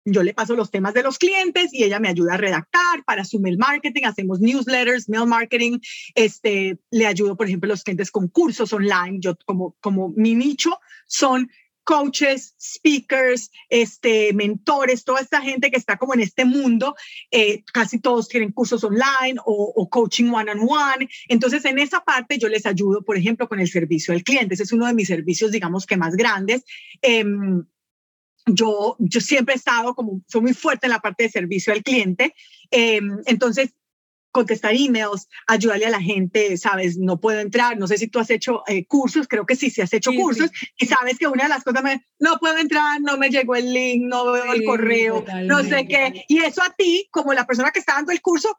yo le paso los temas de los clientes y ella me ayuda a redactar para su mail marketing, hacemos newsletters, mail marketing, este, le ayudo, por ejemplo, a los clientes con cursos online, yo como, como mi nicho son coaches, speakers, este, mentores, toda esta gente que está como en este mundo, eh, casi todos tienen cursos online o, coaching one-on-one. -on -one. Entonces, en esa parte yo les ayudo, por ejemplo, con el servicio al cliente. Ese es uno de mis servicios, digamos que más grandes. Eh, yo, yo siempre he estado como, soy muy fuerte en la parte de servicio al cliente. Em, entonces, contestar emails, ayudarle a la gente, sabes, no puedo entrar, no sé si tú has hecho eh, cursos, creo que sí, sí has hecho cursos y sabes que una de las cosas, me, no puedo entrar, no me llegó el link, no veo el correo, no sé qué. Y eso a ti, como la persona que está dando el curso,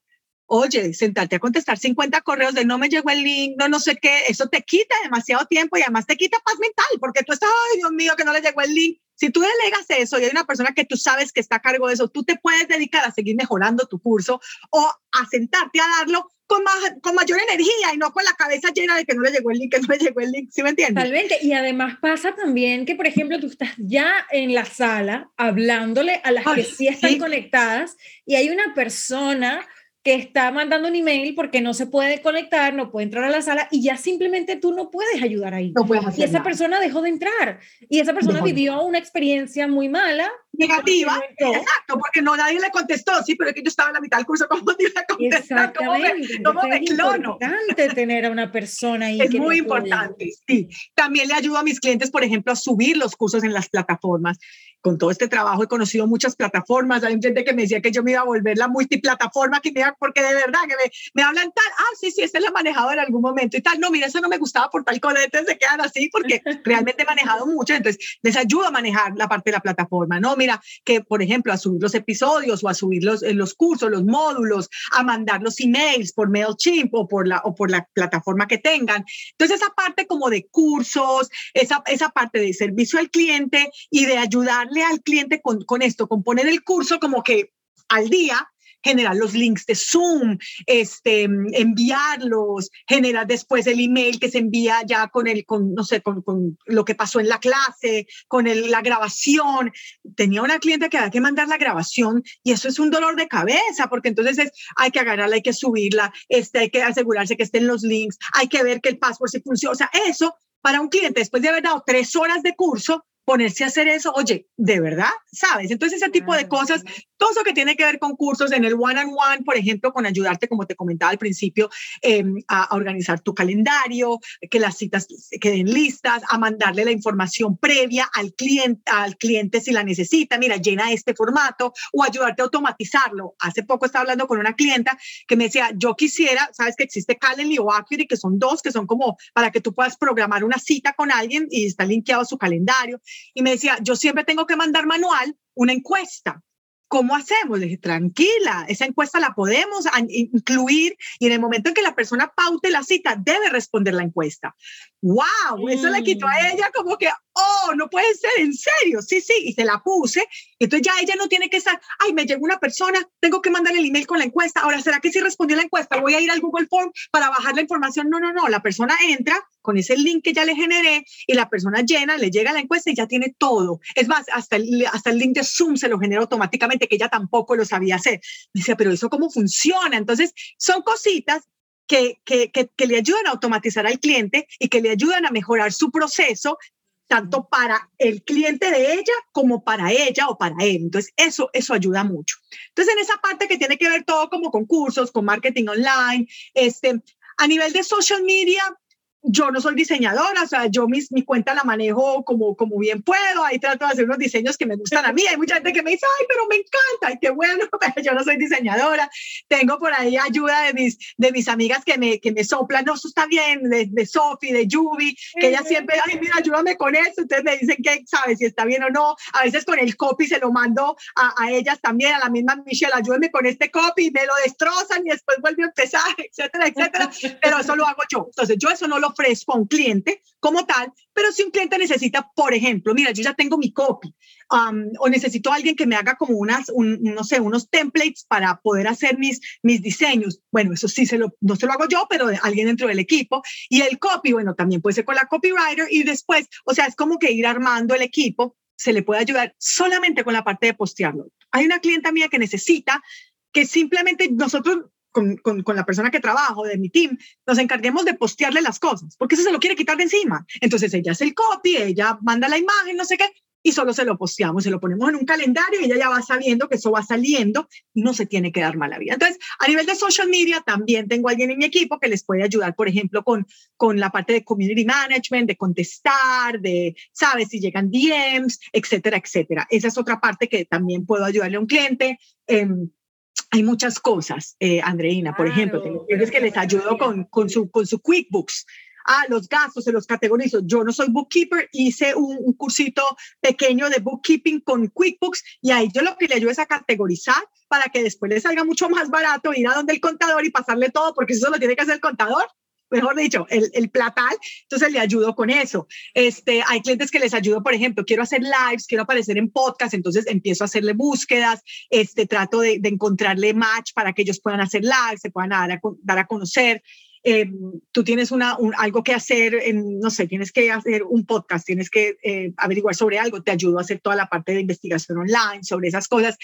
oye, sentarte a contestar 50 correos de no me llegó el link, no, no sé qué, eso te quita demasiado tiempo y además te quita paz mental porque tú estás, ay, Dios mío, que no le llegó el link. Si tú delegas eso y hay una persona que tú sabes que está a cargo de eso, tú te puedes dedicar a seguir mejorando tu curso o a sentarte a darlo con, más, con mayor energía y no con la cabeza llena de que no le llegó el link, que no le llegó el link, ¿sí me entiendes? Totalmente. Y además pasa también que, por ejemplo, tú estás ya en la sala hablándole a las que sí están conectadas y hay una persona que está mandando un email porque no se puede conectar, no puede entrar a la sala y ya simplemente tú no puedes ayudar ahí. No puedes y esa persona dejó de entrar y esa persona vivió una experiencia muy mala. Negativa, exacto, porque no nadie le contestó, sí, pero es que yo estaba en la mitad del curso, ¿cómo te iba a contestar? ¿Cómo me, cómo me clono? Es importante tener a una persona ahí. Es muy importante, sí. También le ayudo a mis clientes, por ejemplo, a subir los cursos en las plataformas con todo este trabajo he conocido muchas plataformas. Hay gente que me decía que yo me iba a volver la multiplataforma, que me porque de verdad que me, me hablan tal, ah, sí, sí, esta la he manejado en algún momento y tal. No, mira, eso no me gustaba por tal colete, se quedan así porque realmente he manejado mucho. Entonces, les ayuda a manejar la parte de la plataforma. No, mira, que por ejemplo, a subir los episodios o a subir los, eh, los cursos, los módulos, a mandar los emails por MailChimp o por la, o por la plataforma que tengan. Entonces, esa parte como de cursos, esa, esa parte de servicio al cliente y de ayudar al cliente con, esto, con poner el curso como que al día, generar los links de Zoom, este, enviarlos, generar después el email que se envía ya con el, con, no sé, con, con lo que pasó en la clase, con la grabación. Tenía una cliente que había que mandar la grabación y eso es un dolor de cabeza porque entonces es, hay que agarrarla, hay que subirla, este, hay que asegurarse que estén los links, hay que ver que el password se funciona. O sea, eso para un cliente después de haber dado tres horas de curso, ponerse a hacer eso, oye, de verdad, ¿sabes? Entonces ese tipo de cosas, todo eso que tiene que ver con cursos en el one-on-one, por ejemplo, con ayudarte, como te comentaba al principio, em, a, organizar tu calendario, que las citas queden listas, a mandarle la información previa al cliente, al cliente si la necesita, mira, llena este formato, o ayudarte a automatizarlo. Hace poco estaba hablando con una clienta que me decía, yo quisiera, sabes que existe Calendly o Acuity, que son dos, que son como para que tú puedas programar una cita con alguien y está linkeado a su calendario y me decía, yo siempre tengo que mandar manual una encuesta. ¿Cómo hacemos? Le dije, tranquila, esa encuesta la podemos incluir y en el momento en que la persona paute la cita, debe responder la encuesta. ¡Wow! Eso le quitó a mm. ella como que, oh, no puede ser, en serio, sí, sí, y se la puse. Entonces ya ella no tiene que estar, ay, me llegó una persona, tengo que mandar el email con la encuesta. Ahora, ¿será que si respondió la encuesta voy a ir al Google Form para bajar la información? No, no, no, la persona entra con ese link que ya le generé y la persona llena, le llega la encuesta y ya tiene todo. Es más, hasta el, hasta el link de Zoom se lo genera automáticamente, que ella tampoco lo sabía hacer. Me pero eso cómo funciona. Entonces, son cositas que, que, que, le ayudan a automatizar al cliente y que le ayudan a mejorar su proceso tanto para el cliente de ella como para ella o para él. Entonces, eso, eso ayuda mucho. Entonces, en esa parte que tiene que ver todo como con cursos, con marketing online, este, a nivel de social media, yo no soy diseñadora, o sea, yo mis, mi cuenta la manejo como, como bien puedo, ahí trato de hacer unos diseños que me gustan a mí, hay mucha gente que me dice, ay, pero me encanta, ay, qué bueno, pero yo no soy diseñadora, tengo por ahí ayuda de mis, de mis amigas que me, que me soplan, no, eso está bien, de, de Sophie, de Yubi, que ella siempre, ay, mira, ayúdame con eso, entonces me dicen que, sabes, si está bien o no, a veces con el copy se lo mando a, a ellas también, a la misma Michelle, ayúdame con este copy, me lo destrozan y después vuelve a empezar, etcétera, etcétera, pero eso lo hago yo, entonces yo eso no lo ofrezco a un cliente como tal, pero si un cliente necesita, por ejemplo, mira, yo ya tengo mi copy, um, o necesito a alguien que me haga como unas, no sé, unos templates para poder hacer mis, mis diseños. Bueno, eso sí se lo, no se lo hago yo, pero alguien dentro del equipo. Y el copy, bueno, también puede ser con la copywriter y después, o sea, es como que ir armando el equipo se le puede ayudar solamente con la parte de postearlo. Hay una clienta mía que necesita que simplemente nosotros con, la persona que trabajo, de mi team, nos encarguemos de postearle las cosas, porque eso se lo quiere quitar de encima. Entonces ella hace el copy, ella manda la imagen, no sé qué, y solo se lo posteamos, se lo ponemos en un calendario y ella ya va sabiendo que eso va saliendo no se tiene que dar mala vida. Entonces, a nivel de social media, también tengo alguien en mi equipo que les puede ayudar, por ejemplo, con, con la parte de community management, de contestar, de, sabes, si llegan DMs, etcétera, etcétera. Esa es otra parte que también puedo ayudarle a un cliente. Eh, hay muchas cosas, eh, Andreina, por ejemplo, tengo que les ayudo con, con, su, con su QuickBooks. Ah, los gastos se los categorizo. Yo no soy bookkeeper, hice un, un, cursito pequeño de bookkeeping con QuickBooks y ahí yo lo que le ayudo es a categorizar para que después le salga mucho más barato ir a donde el contador y pasarle todo, porque eso lo tiene que hacer el contador mejor dicho, el, el, platal, entonces le ayudo con eso. Este, hay clientes que les ayudo, por ejemplo, quiero hacer lives, quiero aparecer en podcast, entonces empiezo a hacerle búsquedas, este, trato de, de encontrarle match para que ellos puedan hacer lives, se puedan dar a, dar a conocer. Eh, tú tienes una, algo que hacer, en, no sé, tienes que hacer un podcast, tienes que eh, averiguar sobre algo, te ayudo a hacer toda la parte de investigación online sobre esas cosas.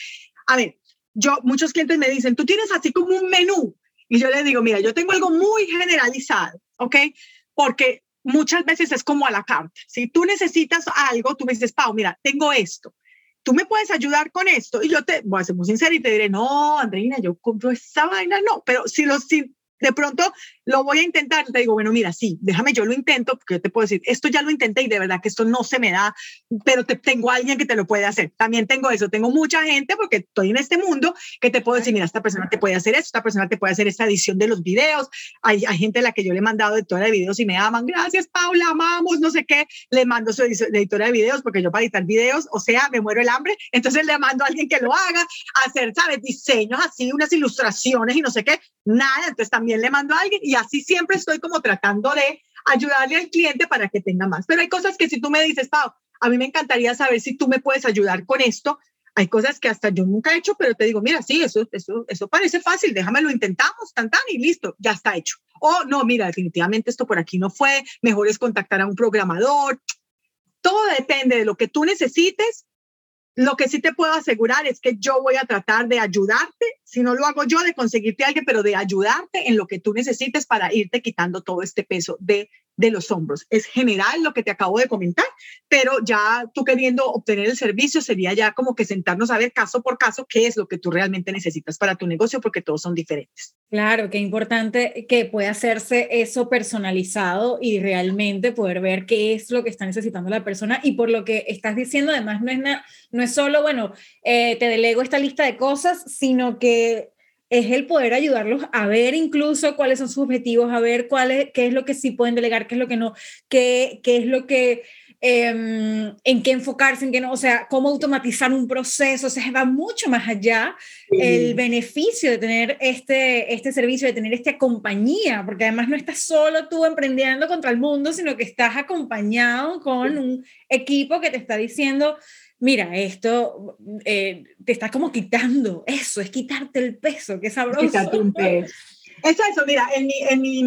A ver, yo, muchos clientes me dicen, tú tienes así como un menú y yo le digo, mira, yo tengo algo muy generalizado, ¿ok? Porque muchas veces es como a la carta. Si tú necesitas algo, tú me dices, Pau, mira, tengo esto. Tú me puedes ayudar con esto. Y yo te voy a ser muy sincera y te diré, no, Andreina, yo compro esa vaina, no. Pero si, lo, si de pronto lo voy a intentar, te digo, bueno, mira, sí, déjame, yo lo intento, porque yo te puedo decir, esto ya lo intenté y de verdad que esto no se me da, pero te, tengo a alguien que te lo puede hacer. También tengo eso, tengo mucha gente, porque estoy en este mundo, que te puedo decir, mira, esta persona te puede hacer esto, esta persona te puede hacer esta edición de los videos. Hay, hay gente a la que yo le he mandado editora de videos y me aman, gracias Paula, amamos, no sé qué, le mando su editora de videos, porque yo para editar videos, o sea, me muero el hambre, entonces le mando a alguien que lo haga, hacer, ¿sabes? Diseños así, unas ilustraciones y no sé qué, nada, entonces también le mando a alguien y así siempre estoy como tratando de ayudarle al cliente para que tenga más. Pero hay cosas que si tú me dices, Pau, a mí me encantaría saber si tú me puedes ayudar con esto. Hay cosas que hasta yo nunca he hecho, pero te digo, mira, sí, eso, eso, eso parece fácil, déjame lo intentamos, tan, tan, y listo, ya está hecho. O no, mira, definitivamente esto por aquí no fue, mejor es contactar a un programador. Todo depende de lo que tú necesites lo que sí te puedo asegurar es que yo voy a tratar de ayudarte, si no lo hago yo, de conseguirte alguien, pero de ayudarte en lo que tú necesites para irte quitando todo este peso de de los hombros. Es general lo que te acabo de comentar, pero ya tú queriendo obtener el servicio sería ya como que sentarnos a ver caso por caso qué es lo que tú realmente necesitas para tu negocio, porque todos son diferentes. Claro, qué importante que pueda hacerse eso personalizado y realmente poder ver qué es lo que está necesitando la persona. Y por lo que estás diciendo, además, no es, no es solo, bueno, eh, te delego esta lista de cosas, sino que es el poder ayudarlos a ver incluso cuáles son sus objetivos, a ver cuál es, qué es lo que sí pueden delegar, qué es lo que no, qué, qué es lo que, em, en qué enfocarse, en qué no, o sea, cómo automatizar un proceso, o sea, va mucho más allá el beneficio de tener este, este servicio, de tener esta compañía, porque además no estás solo tú emprendiendo contra el mundo, sino que estás acompañado con un equipo que te está diciendo, mira, esto eh, te está como quitando eso, es quitarte el peso, qué sabroso. Quitarte un peso. Es eso, mira, en mi, en, mi,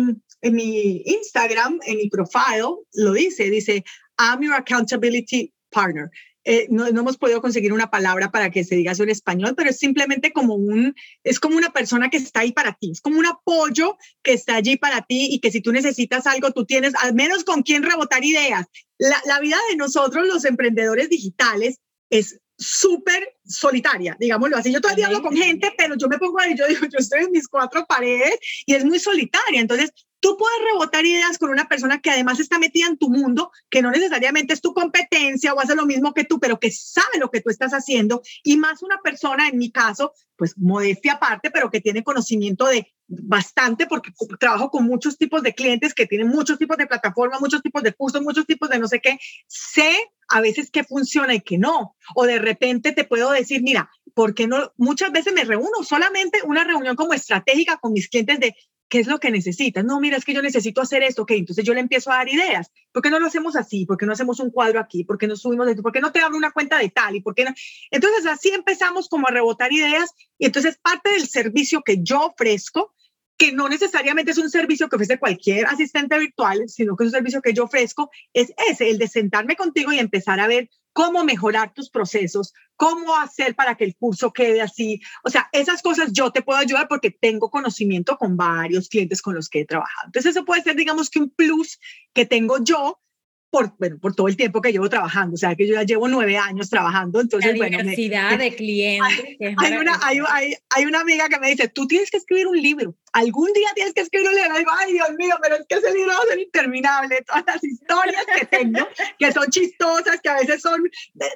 en mi Instagram, en mi profile, lo dice, dice, I'm your accountability partner. Eh, no, no, hemos podido conseguir una palabra para que se diga eso en español, pero es simplemente como un, es como una persona que está ahí para ti, es como un apoyo que está allí para ti y que si tú necesitas algo, tú tienes al menos con quien rebotar ideas. La, la vida de nosotros, los emprendedores digitales, es súper solitaria, digámoslo así. Yo todavía hablo con gente, pero yo me pongo ahí, yo digo, yo estoy en mis cuatro paredes y es muy solitaria. Entonces, tú puedes rebotar ideas con una persona que además está metida en tu mundo, que no necesariamente es tu competencia o hace lo mismo que tú, pero que sabe lo que tú estás haciendo y más una persona, en mi caso, pues modestia aparte, pero que tiene conocimiento de bastante porque trabajo con muchos tipos de clientes que tienen muchos tipos de plataformas, muchos tipos de cursos, muchos tipos de no sé qué. Sé a veces qué funciona y qué no. O de repente te puedo decir, mira, ¿por qué no? Muchas veces me reúno solamente una reunión como estratégica con mis clientes de qué es lo que necesitas. No, mira, es que yo necesito hacer esto, ok, entonces yo le empiezo a dar ideas. ¿Por qué no lo hacemos así? ¿Por qué no hacemos un cuadro aquí? ¿Por qué no subimos esto? ¿Por qué no te abro una cuenta de tal? ¿Y por qué no? Entonces así empezamos como a rebotar ideas y entonces parte del servicio que yo ofrezco que no necesariamente es un servicio que ofrece cualquier asistente virtual, sino que es un servicio que yo ofrezco, es ese, el de sentarme contigo y empezar a ver cómo mejorar tus procesos, cómo hacer para que el curso quede así. O sea, esas cosas yo te puedo ayudar porque tengo conocimiento con varios clientes con los que he trabajado. Entonces, eso puede ser, digamos que un plus que tengo yo por, bueno, por todo el tiempo que llevo trabajando, o sea, que yo ya llevo nueve años trabajando, entonces, La diversidad de clientes. Hay, una, hay, hay, hay, una amiga que me dice, tú tienes que escribir un libro, algún día tienes que escribir un libro, y digo, ay, Dios mío, pero es que ese libro va a ser interminable, todas las historias que tengo, que son chistosas, que a veces son,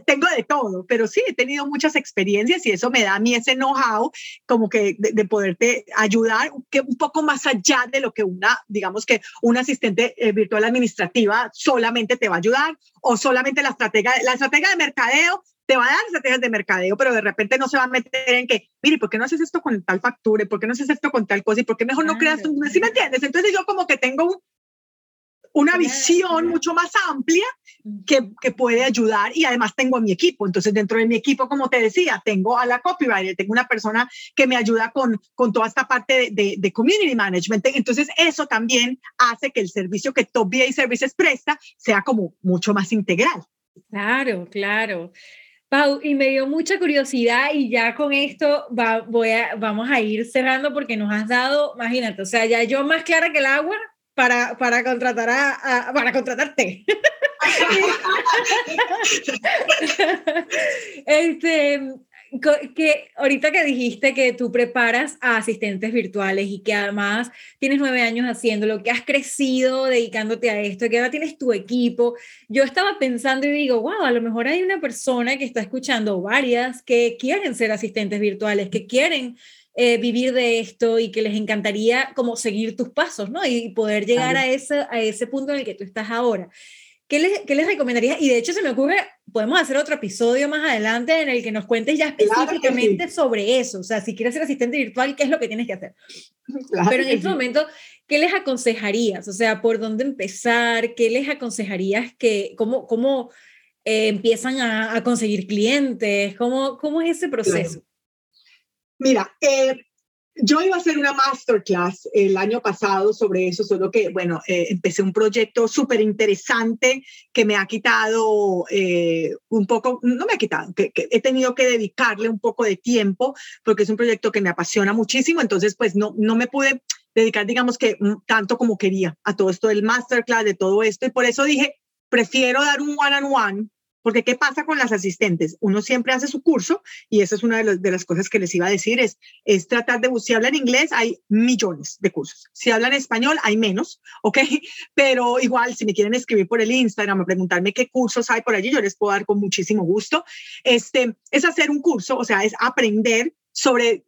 tengo de todo, pero sí, he tenido muchas experiencias y eso me da a mí ese know-how, como que de, de, poderte ayudar, que un poco más allá de lo que una, digamos que una asistente eh, virtual administrativa solamente te va a ayudar o solamente la estrategia, la estrategia de mercadeo te va a dar estrategias de mercadeo, pero de repente no se va a meter en que, mire, ¿por qué no haces esto con tal factura? ¿Por qué no haces esto con tal cosa? ¿Y por qué mejor no creas un... ¿Sí me entiendes? Entonces yo como que tengo un, una visión mucho más amplia que, que, puede ayudar y además tengo a mi equipo. Entonces, dentro de mi equipo, como te decía, tengo a la copywriter, tengo una persona que me ayuda con, con toda esta parte de, de, community management. Entonces, eso también hace que el servicio que Top VA Services presta sea como mucho más integral. Claro, claro. Pau, y me dio mucha curiosidad y ya con esto va, voy a, vamos a ir cerrando porque nos has dado, imagínate, o sea, ya yo más clara que el agua, para, para contratar a, para contratarte. este, que ahorita que dijiste que tú preparas a asistentes virtuales y que además tienes nueve años haciéndolo, que has crecido dedicándote a esto, que ahora tienes tu equipo, yo estaba pensando y digo, wow, a lo mejor hay una persona que está escuchando varias que quieren ser asistentes virtuales, que quieren eh, vivir de esto y que les encantaría como seguir tus pasos, ¿no? Y poder llegar a, ese, a ese punto en el que tú estás ahora. ¿Qué les, ¿Qué les recomendarías? Y de hecho se me ocurre, podemos hacer otro episodio más adelante en el que nos cuentes ya específicamente sobre eso. O sea, si quieres ser asistente virtual, ¿qué es lo que tienes que hacer? Pero en este momento, ¿qué les aconsejarías? O sea, ¿por dónde empezar? ¿Qué les aconsejarías que, cómo, cómo eh, empiezan a, a, conseguir clientes? ¿Cómo, ¿Cómo es ese proceso? Mira, eh, yo iba a hacer una masterclass el año pasado sobre eso, solo que, bueno, eh, empecé un proyecto súper interesante que me ha quitado eh, un poco, no me ha quitado, que, he tenido que dedicarle un poco de tiempo porque es un proyecto que me apasiona muchísimo, entonces pues no, no me pude dedicar, digamos que mm, tanto como quería a todo esto del masterclass, de todo esto, y por eso dije, prefiero dar un one-on-one -on -one porque ¿qué pasa con las asistentes? Uno siempre hace su curso y esa es una de, las cosas que les iba a decir, es, tratar de, si hablan inglés, hay millones de cursos. Si hablan español, hay menos, ¿ok? Pero igual, si me quieren escribir por el Instagram preguntarme qué cursos hay por allí, yo les puedo dar con muchísimo gusto. Este, es hacer un curso, o sea, es aprender sobre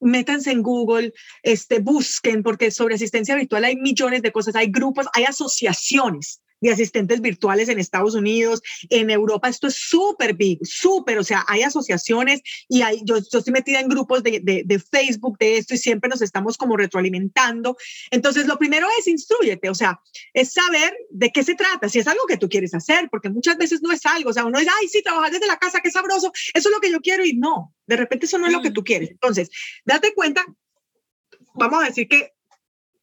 métanse en Google, este, busquen, porque sobre asistencia virtual hay millones de cosas, hay grupos, hay asociaciones de asistentes virtuales en Estados Unidos, en Europa, esto es súper big, súper, o sea, hay asociaciones y hay, yo, yo estoy metida en grupos de, de, de, Facebook de esto y siempre nos estamos como retroalimentando. Entonces, lo primero es instruyete, o sea, es saber de qué se trata, si es algo que tú quieres hacer, porque muchas veces no es algo, o sea, uno dice, ay, sí, trabajar desde la casa, qué sabroso, eso es lo que yo quiero y no, de repente eso no es lo que tú quieres. Entonces, date cuenta, vamos a decir que,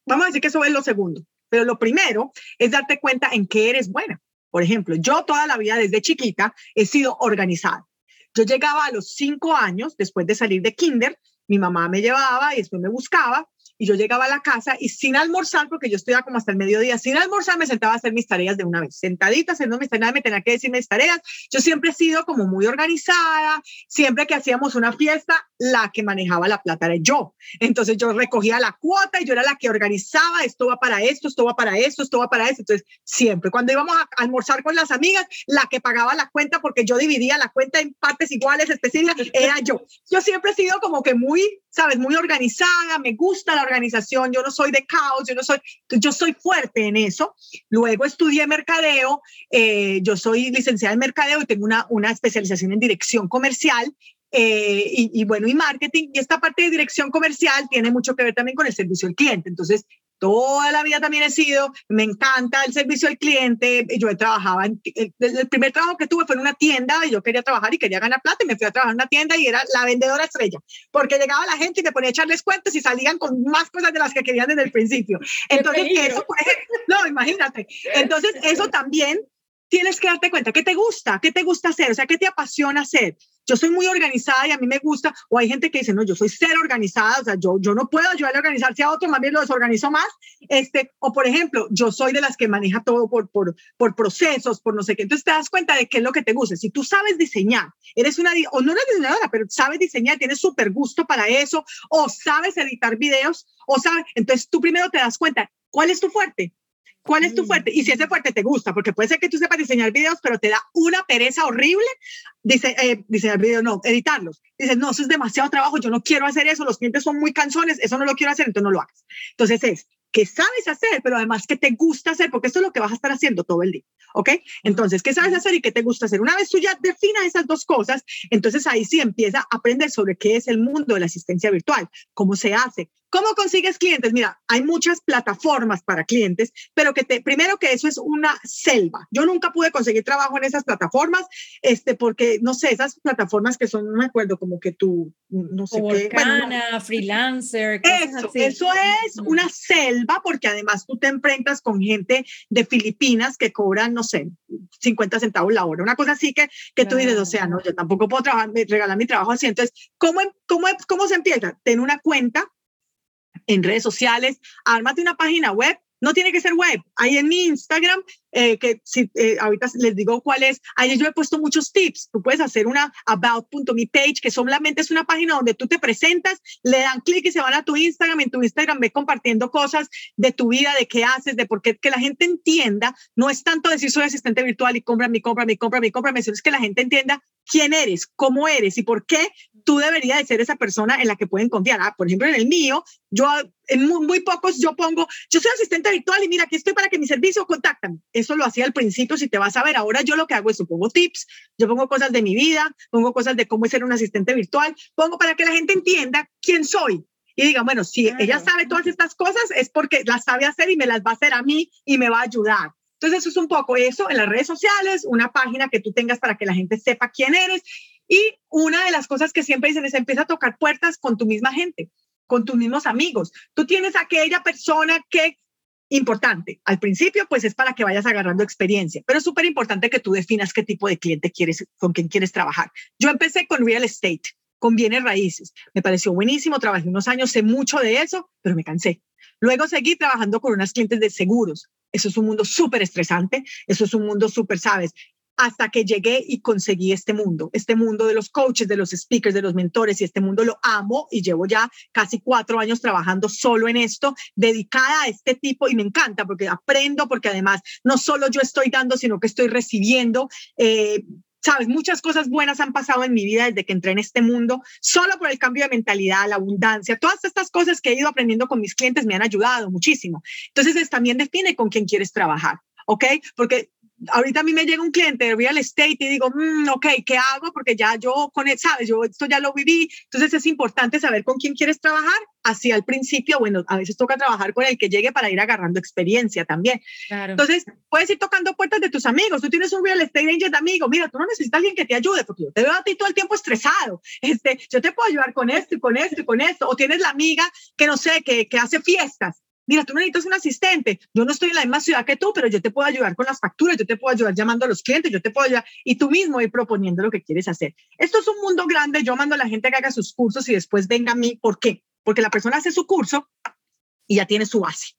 vamos a decir que eso es lo segundo. Pero lo primero es darte cuenta en qué eres buena. Por ejemplo, yo toda la vida desde chiquita he sido organizada. Yo llegaba a los cinco años, después de salir de kinder, mi mamá me llevaba y después me buscaba y yo llegaba a la casa y sin almorzar, porque yo estudiaba como hasta el mediodía, sin almorzar me sentaba a hacer mis tareas de una vez, sentadita haciendo mis tareas, me tenía que decir mis tareas. Yo siempre he sido como muy organizada, siempre que hacíamos una fiesta, la que manejaba la plata era yo. Entonces yo recogía la cuota y yo era la que organizaba, esto va para esto, esto va para esto, esto va para esto. Entonces siempre, cuando íbamos a almorzar con las amigas, la que pagaba la cuenta, porque yo dividía la cuenta en partes iguales, específicas, era yo. Yo siempre he sido como que muy, sabes, muy organizada, me gusta la organización, yo no soy de caos, yo no soy, yo soy fuerte en eso. Luego estudié mercadeo, eh, yo soy licenciada en mercadeo y tengo una, una especialización en dirección comercial eh, y, y, bueno, y marketing. Y esta parte de dirección comercial tiene mucho que ver también con el servicio al cliente. Entonces, toda la vida también he sido, me encanta el servicio al cliente. Yo he trabajado, en, el, primer trabajo que tuve fue en una tienda y yo quería trabajar y quería ganar plata y me fui a trabajar en una tienda y era la vendedora estrella, porque llegaba la gente y me ponía a echarles cuentos y salían con más cosas de las que querían desde el principio. Entonces, eso, ejemplo, no, imagínate. Entonces, eso también tienes que darte cuenta, ¿qué te gusta? ¿Qué te gusta hacer? O sea, ¿qué te apasiona hacer? Yo soy muy organizada y a mí me gusta, o hay gente que dice, no, yo soy cero organizada, o sea, yo, yo no puedo ayudarle a organizarse a otro, más bien lo desorganizo más. Este, o por ejemplo, yo soy de las que maneja todo por, por, por procesos, por no sé qué. Entonces te das cuenta de qué es lo que te gusta. Si tú sabes diseñar, eres una, o no eres diseñadora, pero sabes diseñar, tienes súper gusto para eso, o sabes editar videos, o sabes, entonces tú primero te das cuenta, ¿cuál es tu fuerte? ¿Cuál es tu mm. fuerte? Y si ese fuerte te gusta, porque puede ser que tú sepas diseñar videos, pero te da una pereza horrible, dice, eh, diseñar videos, no, editarlos. Dices, no, eso es demasiado trabajo, yo no quiero hacer eso, los clientes son muy cansones, eso no lo quiero hacer, entonces no lo hagas. Entonces es que sabes hacer, pero además que te gusta hacer, porque esto es lo que vas a estar haciendo todo el día, ¿ok? Entonces, ¿qué sabes hacer y qué te gusta hacer? Una vez tú ya definas esas dos cosas, entonces ahí sí empieza a aprender sobre qué es el mundo de la asistencia virtual, cómo se hace, ¿Cómo consigues clientes? Mira, hay muchas plataformas para clientes, pero que te, primero que eso es una selva. Yo nunca pude conseguir trabajo en esas plataformas, este, porque, no sé, esas plataformas que son, no me acuerdo, como que tú, no sé qué. Bueno, freelancer. Eso, eso es una selva, porque además tú te enfrentas con gente de Filipinas que cobran, no sé, 50 centavos la hora, una cosa así que, que tú dices, o sea, no, yo tampoco puedo trabajar, regalar mi trabajo así. Entonces, ¿cómo, cómo, cómo se empieza? Ten una cuenta en redes sociales, ármate una página web. No tiene que ser web. Ahí en mi Instagram, eh, que si eh, ahorita les digo cuál es, ahí yo he puesto muchos tips. Tú puedes hacer una about.me page, que solamente es una página donde tú te presentas, le dan clic y se van a tu Instagram. En tu Instagram ve compartiendo cosas de tu vida, de qué haces, de por qué, que la gente entienda. No es tanto decir soy asistente virtual y compra mi, compra mi, compra mi, compra sino es que la gente entienda quién eres, cómo eres y por qué tú deberías de ser esa persona en la que pueden confiar. Ah, por ejemplo, en el mío, yo en muy, pocos yo pongo, yo soy asistente virtual y mira, aquí estoy para que mi servicio contacten. Eso lo hacía al principio, si te vas a ver. Ahora yo lo que hago es, pongo tips, yo pongo cosas de mi vida, pongo cosas de cómo ser un asistente virtual, pongo para que la gente entienda quién soy. Y diga, bueno, si ella sabe todas estas cosas es porque las sabe hacer y me las va a hacer a mí y me va a ayudar. Entonces, eso es un poco eso en las redes sociales, una página que tú tengas para que la gente sepa quién eres. Y una de las cosas que siempre dicen es empieza a tocar puertas con tu misma gente, con tus mismos amigos. Tú tienes aquella persona que importante. Al principio, pues es para que vayas agarrando experiencia, pero es súper importante que tú definas qué tipo de cliente quieres, con quién quieres trabajar. Yo empecé con real estate, con bienes raíces. Me pareció buenísimo, trabajé unos años, sé mucho de eso, pero me cansé. Luego seguí trabajando con unas clientes de seguros. Eso es un mundo súper estresante, eso es un mundo súper, ¿sabes? Hasta que llegué y conseguí este mundo, este mundo de los coaches, de los speakers, de los mentores, y este mundo lo amo y llevo ya casi cuatro años trabajando solo en esto, dedicada a este tipo y me encanta porque aprendo, porque además no solo yo estoy dando, sino que estoy recibiendo. Eh, sabes, muchas cosas buenas han pasado en mi vida desde que entré en este mundo, solo por el cambio de mentalidad, la abundancia, todas estas cosas que he ido aprendiendo con mis clientes me han ayudado muchísimo. Entonces, también define con quién quieres trabajar. ¿ok? Porque ahorita a mí me llega un cliente de real estate y digo, mm, ok, ¿qué hago? Porque ya yo con él, sabes, yo esto ya lo viví. Entonces es importante saber con quién quieres trabajar. Así al principio, bueno, a veces toca trabajar con el que llegue para ir agarrando experiencia también. Entonces puedes ir tocando puertas de tus amigos. Tú tienes un real estate agent amigo. Mira, tú no necesitas alguien que te ayude porque yo te veo a ti todo el tiempo estresado. Este, yo te puedo ayudar con esto y con esto y con esto. O tienes la amiga que no sé, que, que hace fiestas mira, tú necesitas un asistente, yo no estoy en la misma ciudad que tú, pero yo te puedo ayudar con las facturas, yo te puedo ayudar llamando a los clientes, yo te puedo ayudar y tú mismo ir proponiendo lo que quieres hacer. Esto es un mundo grande, yo mando a la gente que haga sus cursos y después venga a mí, ¿por qué? Porque la persona hace su curso y ya tiene su base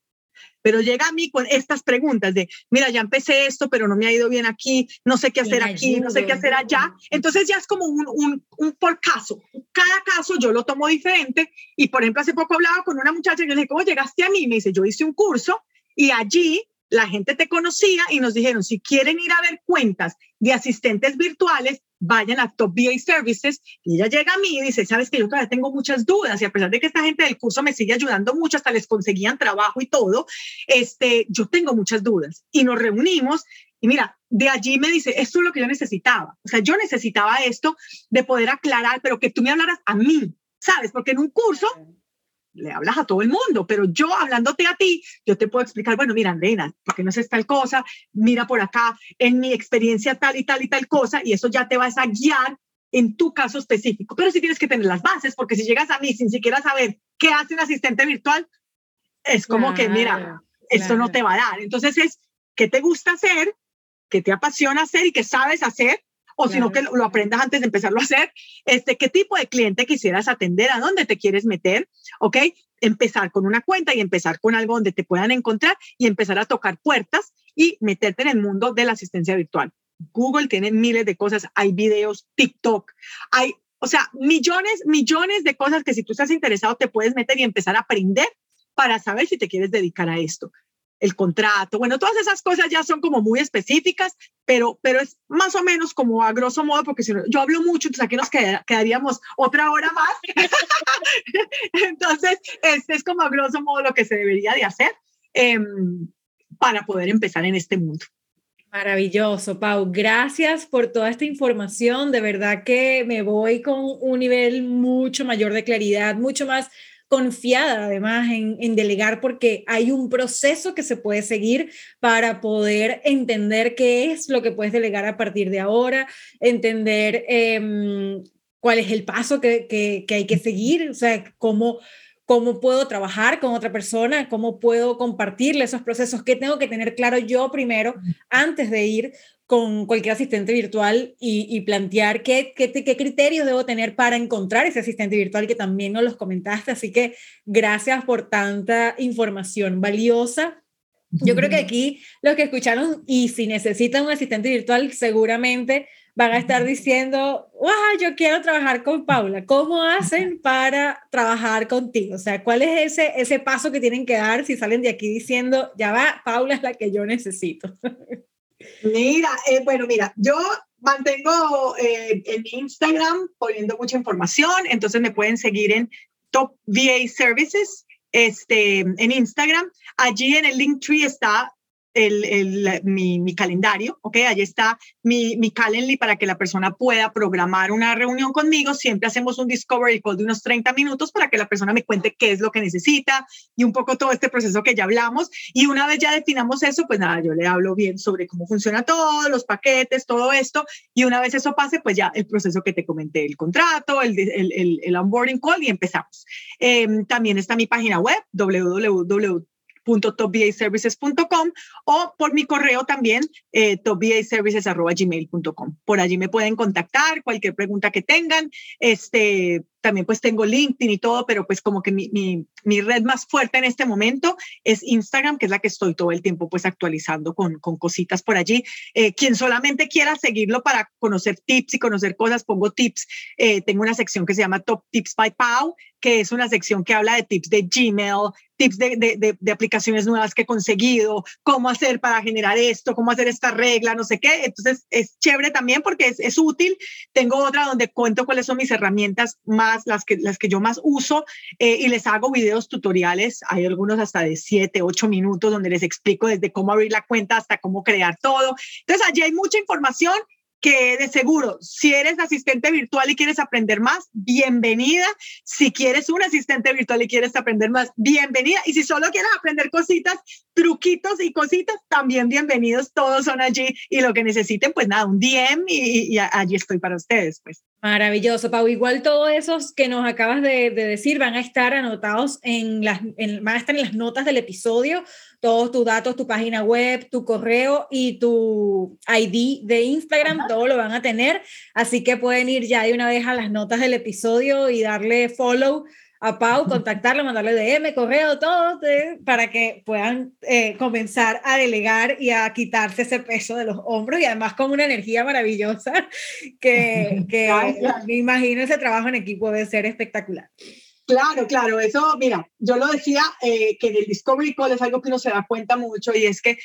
pero llega a mí con estas preguntas de, mira, ya empecé esto, pero no me ha ido bien aquí, no sé qué hacer aquí, no sé qué hacer allá. Entonces ya es como un, un, un, por caso. Cada caso yo lo tomo diferente y, por ejemplo, hace poco hablaba con una muchacha y yo le dije, ¿cómo llegaste a mí? Me dice, yo hice un curso y allí la gente te conocía y nos dijeron, si quieren ir a ver cuentas de asistentes virtuales, vayan a Top VA Services y ella llega a mí y dice, sabes que yo todavía tengo muchas dudas y a pesar de que esta gente del curso me sigue ayudando mucho, hasta les conseguían trabajo y todo, este, yo tengo muchas dudas y nos reunimos y mira, de allí me dice, esto es lo que yo necesitaba. O sea, yo necesitaba esto de poder aclarar, pero que tú me hablaras a mí, ¿sabes? Porque en un curso le hablas a todo el mundo, pero yo hablándote a ti, yo te puedo explicar, bueno, mira, Andrea, porque no es tal cosa, mira por acá, en mi experiencia tal y tal y tal cosa, y eso ya te vas a guiar en tu caso específico. Pero sí tienes que tener las bases, porque si llegas a mí sin siquiera saber qué hace un asistente virtual, es como que, mira, esto no te va a dar. Entonces es, ¿qué te gusta hacer? ¿Qué te apasiona hacer y qué sabes hacer? O si no, que lo, aprendas antes de empezarlo a hacer. Este, ¿Qué tipo de cliente quisieras atender? ¿A dónde te quieres meter? ¿Ok? Empezar con una cuenta y empezar con algo donde te puedan encontrar y empezar a tocar puertas y meterte en el mundo de la asistencia virtual. Google tiene miles de cosas, hay videos, TikTok, hay, o sea, millones, millones de cosas que si tú estás interesado te puedes meter y empezar a aprender para saber si te quieres dedicar a esto. El contrato, bueno, todas esas cosas ya son como muy específicas, pero, pero es más o menos como a grosso modo, porque si no, yo hablo mucho, entonces aquí nos quedaríamos otra hora más. entonces, este es como a grosso modo lo que se debería de hacer em, para poder empezar en este mundo. Maravilloso, Pau. Gracias por toda esta información. De verdad que me voy con un nivel mucho mayor de claridad, mucho más confiada además en, delegar porque hay un proceso que se puede seguir para poder entender qué es lo que puedes delegar a partir de ahora, entender em, cuál es el paso que, que, hay que seguir, o sea, cómo cómo puedo trabajar con otra persona, cómo puedo compartirle esos procesos, qué tengo que tener claro yo primero antes de ir con cualquier asistente virtual y, plantear qué, qué, qué, criterios debo tener para encontrar ese asistente virtual que también nos los comentaste. Así que gracias por tanta información valiosa. Yo creo que aquí los que escucharon y si necesitan un asistente virtual seguramente van a estar diciendo, wow, yo quiero trabajar con Paula. ¿Cómo hacen para trabajar contigo? O sea, ¿cuál es ese, ese paso que tienen que dar si salen de aquí diciendo, ya va, Paula es la que yo necesito? Mira, eh, bueno, mira, yo mantengo eh, en Instagram poniendo mucha información, entonces me pueden seguir en Top VA Services este, en Instagram. Allí en el link tree está el, mi, mi, calendario, ¿ok? Allí está mi, mi Calendly para que la persona pueda programar una reunión conmigo. Siempre hacemos un discovery call de unos 30 minutos para que la persona me cuente qué es lo que necesita y un poco todo este proceso que ya hablamos. Y una vez ya definamos eso, pues nada, yo le hablo bien sobre cómo funciona todo, los paquetes, todo esto. Y una vez eso pase, pues ya el proceso que te comenté, el contrato, el, el, el, onboarding call y empezamos. Em, también está mi página web, www topvaservices.com o por mi correo también, eh. Por allí me pueden contactar, cualquier pregunta que tengan. Este, también pues tengo LinkedIn y todo, pero pues como que mi, mi, mi, red más fuerte en este momento es Instagram, que es la que estoy todo el tiempo pues actualizando con, con cositas por allí. Eh, quien solamente quiera seguirlo para conocer tips y conocer cosas, pongo tips. Eh, tengo una sección que se llama Top Tips by Pau, que es una sección que habla de tips de Gmail, tips de, de, de, aplicaciones nuevas que he conseguido, cómo hacer para generar esto, cómo hacer esta regla, no sé qué. Entonces es chévere también porque es, es útil. Tengo otra donde cuento cuáles son mis herramientas más, las que, las que yo más uso eh, y les hago videos tutoriales. Hay algunos hasta de 7, 8 minutos donde les explico desde cómo abrir la cuenta hasta cómo crear todo. Entonces allí hay mucha información que de seguro, si eres asistente virtual y quieres aprender más, bienvenida. Si quieres un asistente virtual y quieres aprender más, bienvenida. Y si solo quieres aprender cositas, truquitos y cositas, también bienvenidos. Todos son allí y lo que necesiten, pues nada, un DM y, allí estoy para ustedes, pues. Maravilloso, Pau. Igual todos esos que nos acabas de, decir van a estar anotados en las, van a estar en las notas del episodio todos tus datos, tu página web, tu correo y tu ID de Instagram, todo lo van a tener. Así que pueden ir ya de una vez a las notas del episodio y darle follow a Pau, contactarle, mandarle DM, correo, todo, para que puedan eh, comenzar a delegar y a quitarse ese peso de los hombros y además con una energía maravillosa que, que me imagino ese trabajo en equipo debe ser espectacular. Claro, claro, eso, mira, yo lo decía eh, que en el Discovery Call es algo que uno se da cuenta mucho y es que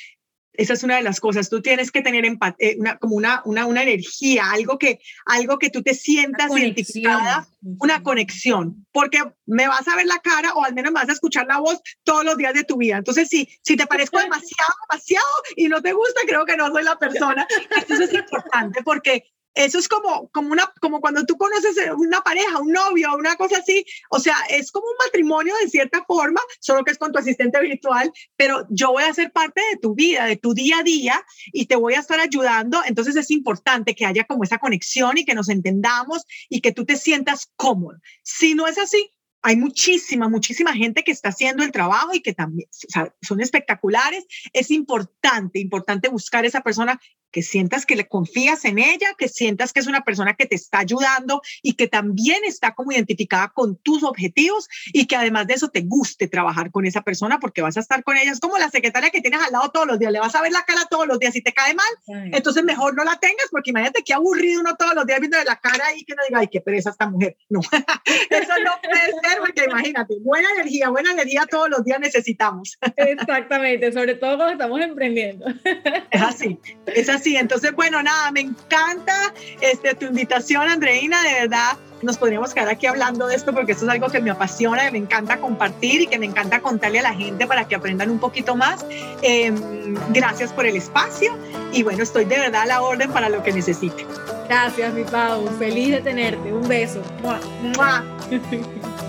Esa es una de las cosas. Tú tienes que tener eh, una, como una, una, una, energía, algo que, algo que tú te sientas una identificada, una conexión, porque me vas a ver la cara o al menos me vas a escuchar la voz todos los días de tu vida. Entonces, si, si te parezco demasiado, demasiado y no te gusta, creo que no soy la persona. Eso es importante porque eso es como, como, una, como cuando tú conoces una pareja, un novio, una cosa así. O sea, es como un matrimonio de cierta forma, solo que es con tu asistente virtual, pero yo voy a ser parte de tu vida, de tu día a día y te voy a estar ayudando. Entonces es importante que haya como esa conexión y que nos entendamos y que tú te sientas cómodo. Si no es así, hay muchísima, muchísima gente que está haciendo el trabajo y que también son espectaculares. Es importante, importante buscar esa persona que sientas que le confías en ella, que sientas que es una persona que te está ayudando y que también está como identificada con tus objetivos y que además de eso te guste trabajar con esa persona porque vas a estar con ella. Es como la secretaria que tienes al lado todos los días, le vas a ver la cara todos los días y te cae mal, entonces mejor no la tengas porque imagínate qué aburrido uno todos los días viendo de la cara y que no diga, ay, qué pereza esta mujer. No, eso no puede ser porque imagínate, buena energía, buena energía todos los días necesitamos. Exactamente, sobre todo cuando estamos emprendiendo. Es así, es así sí, entonces, bueno, nada, me encanta este, tu invitación, Andreina, de verdad. Nos podríamos quedar aquí hablando de esto porque esto es algo que me apasiona, que me encanta compartir y que me encanta contarle a la gente para que aprendan un poquito más. Em, gracias por el espacio y bueno, estoy de verdad a la orden para lo que necesite. Gracias, mi Pau. Feliz de tenerte. Un beso.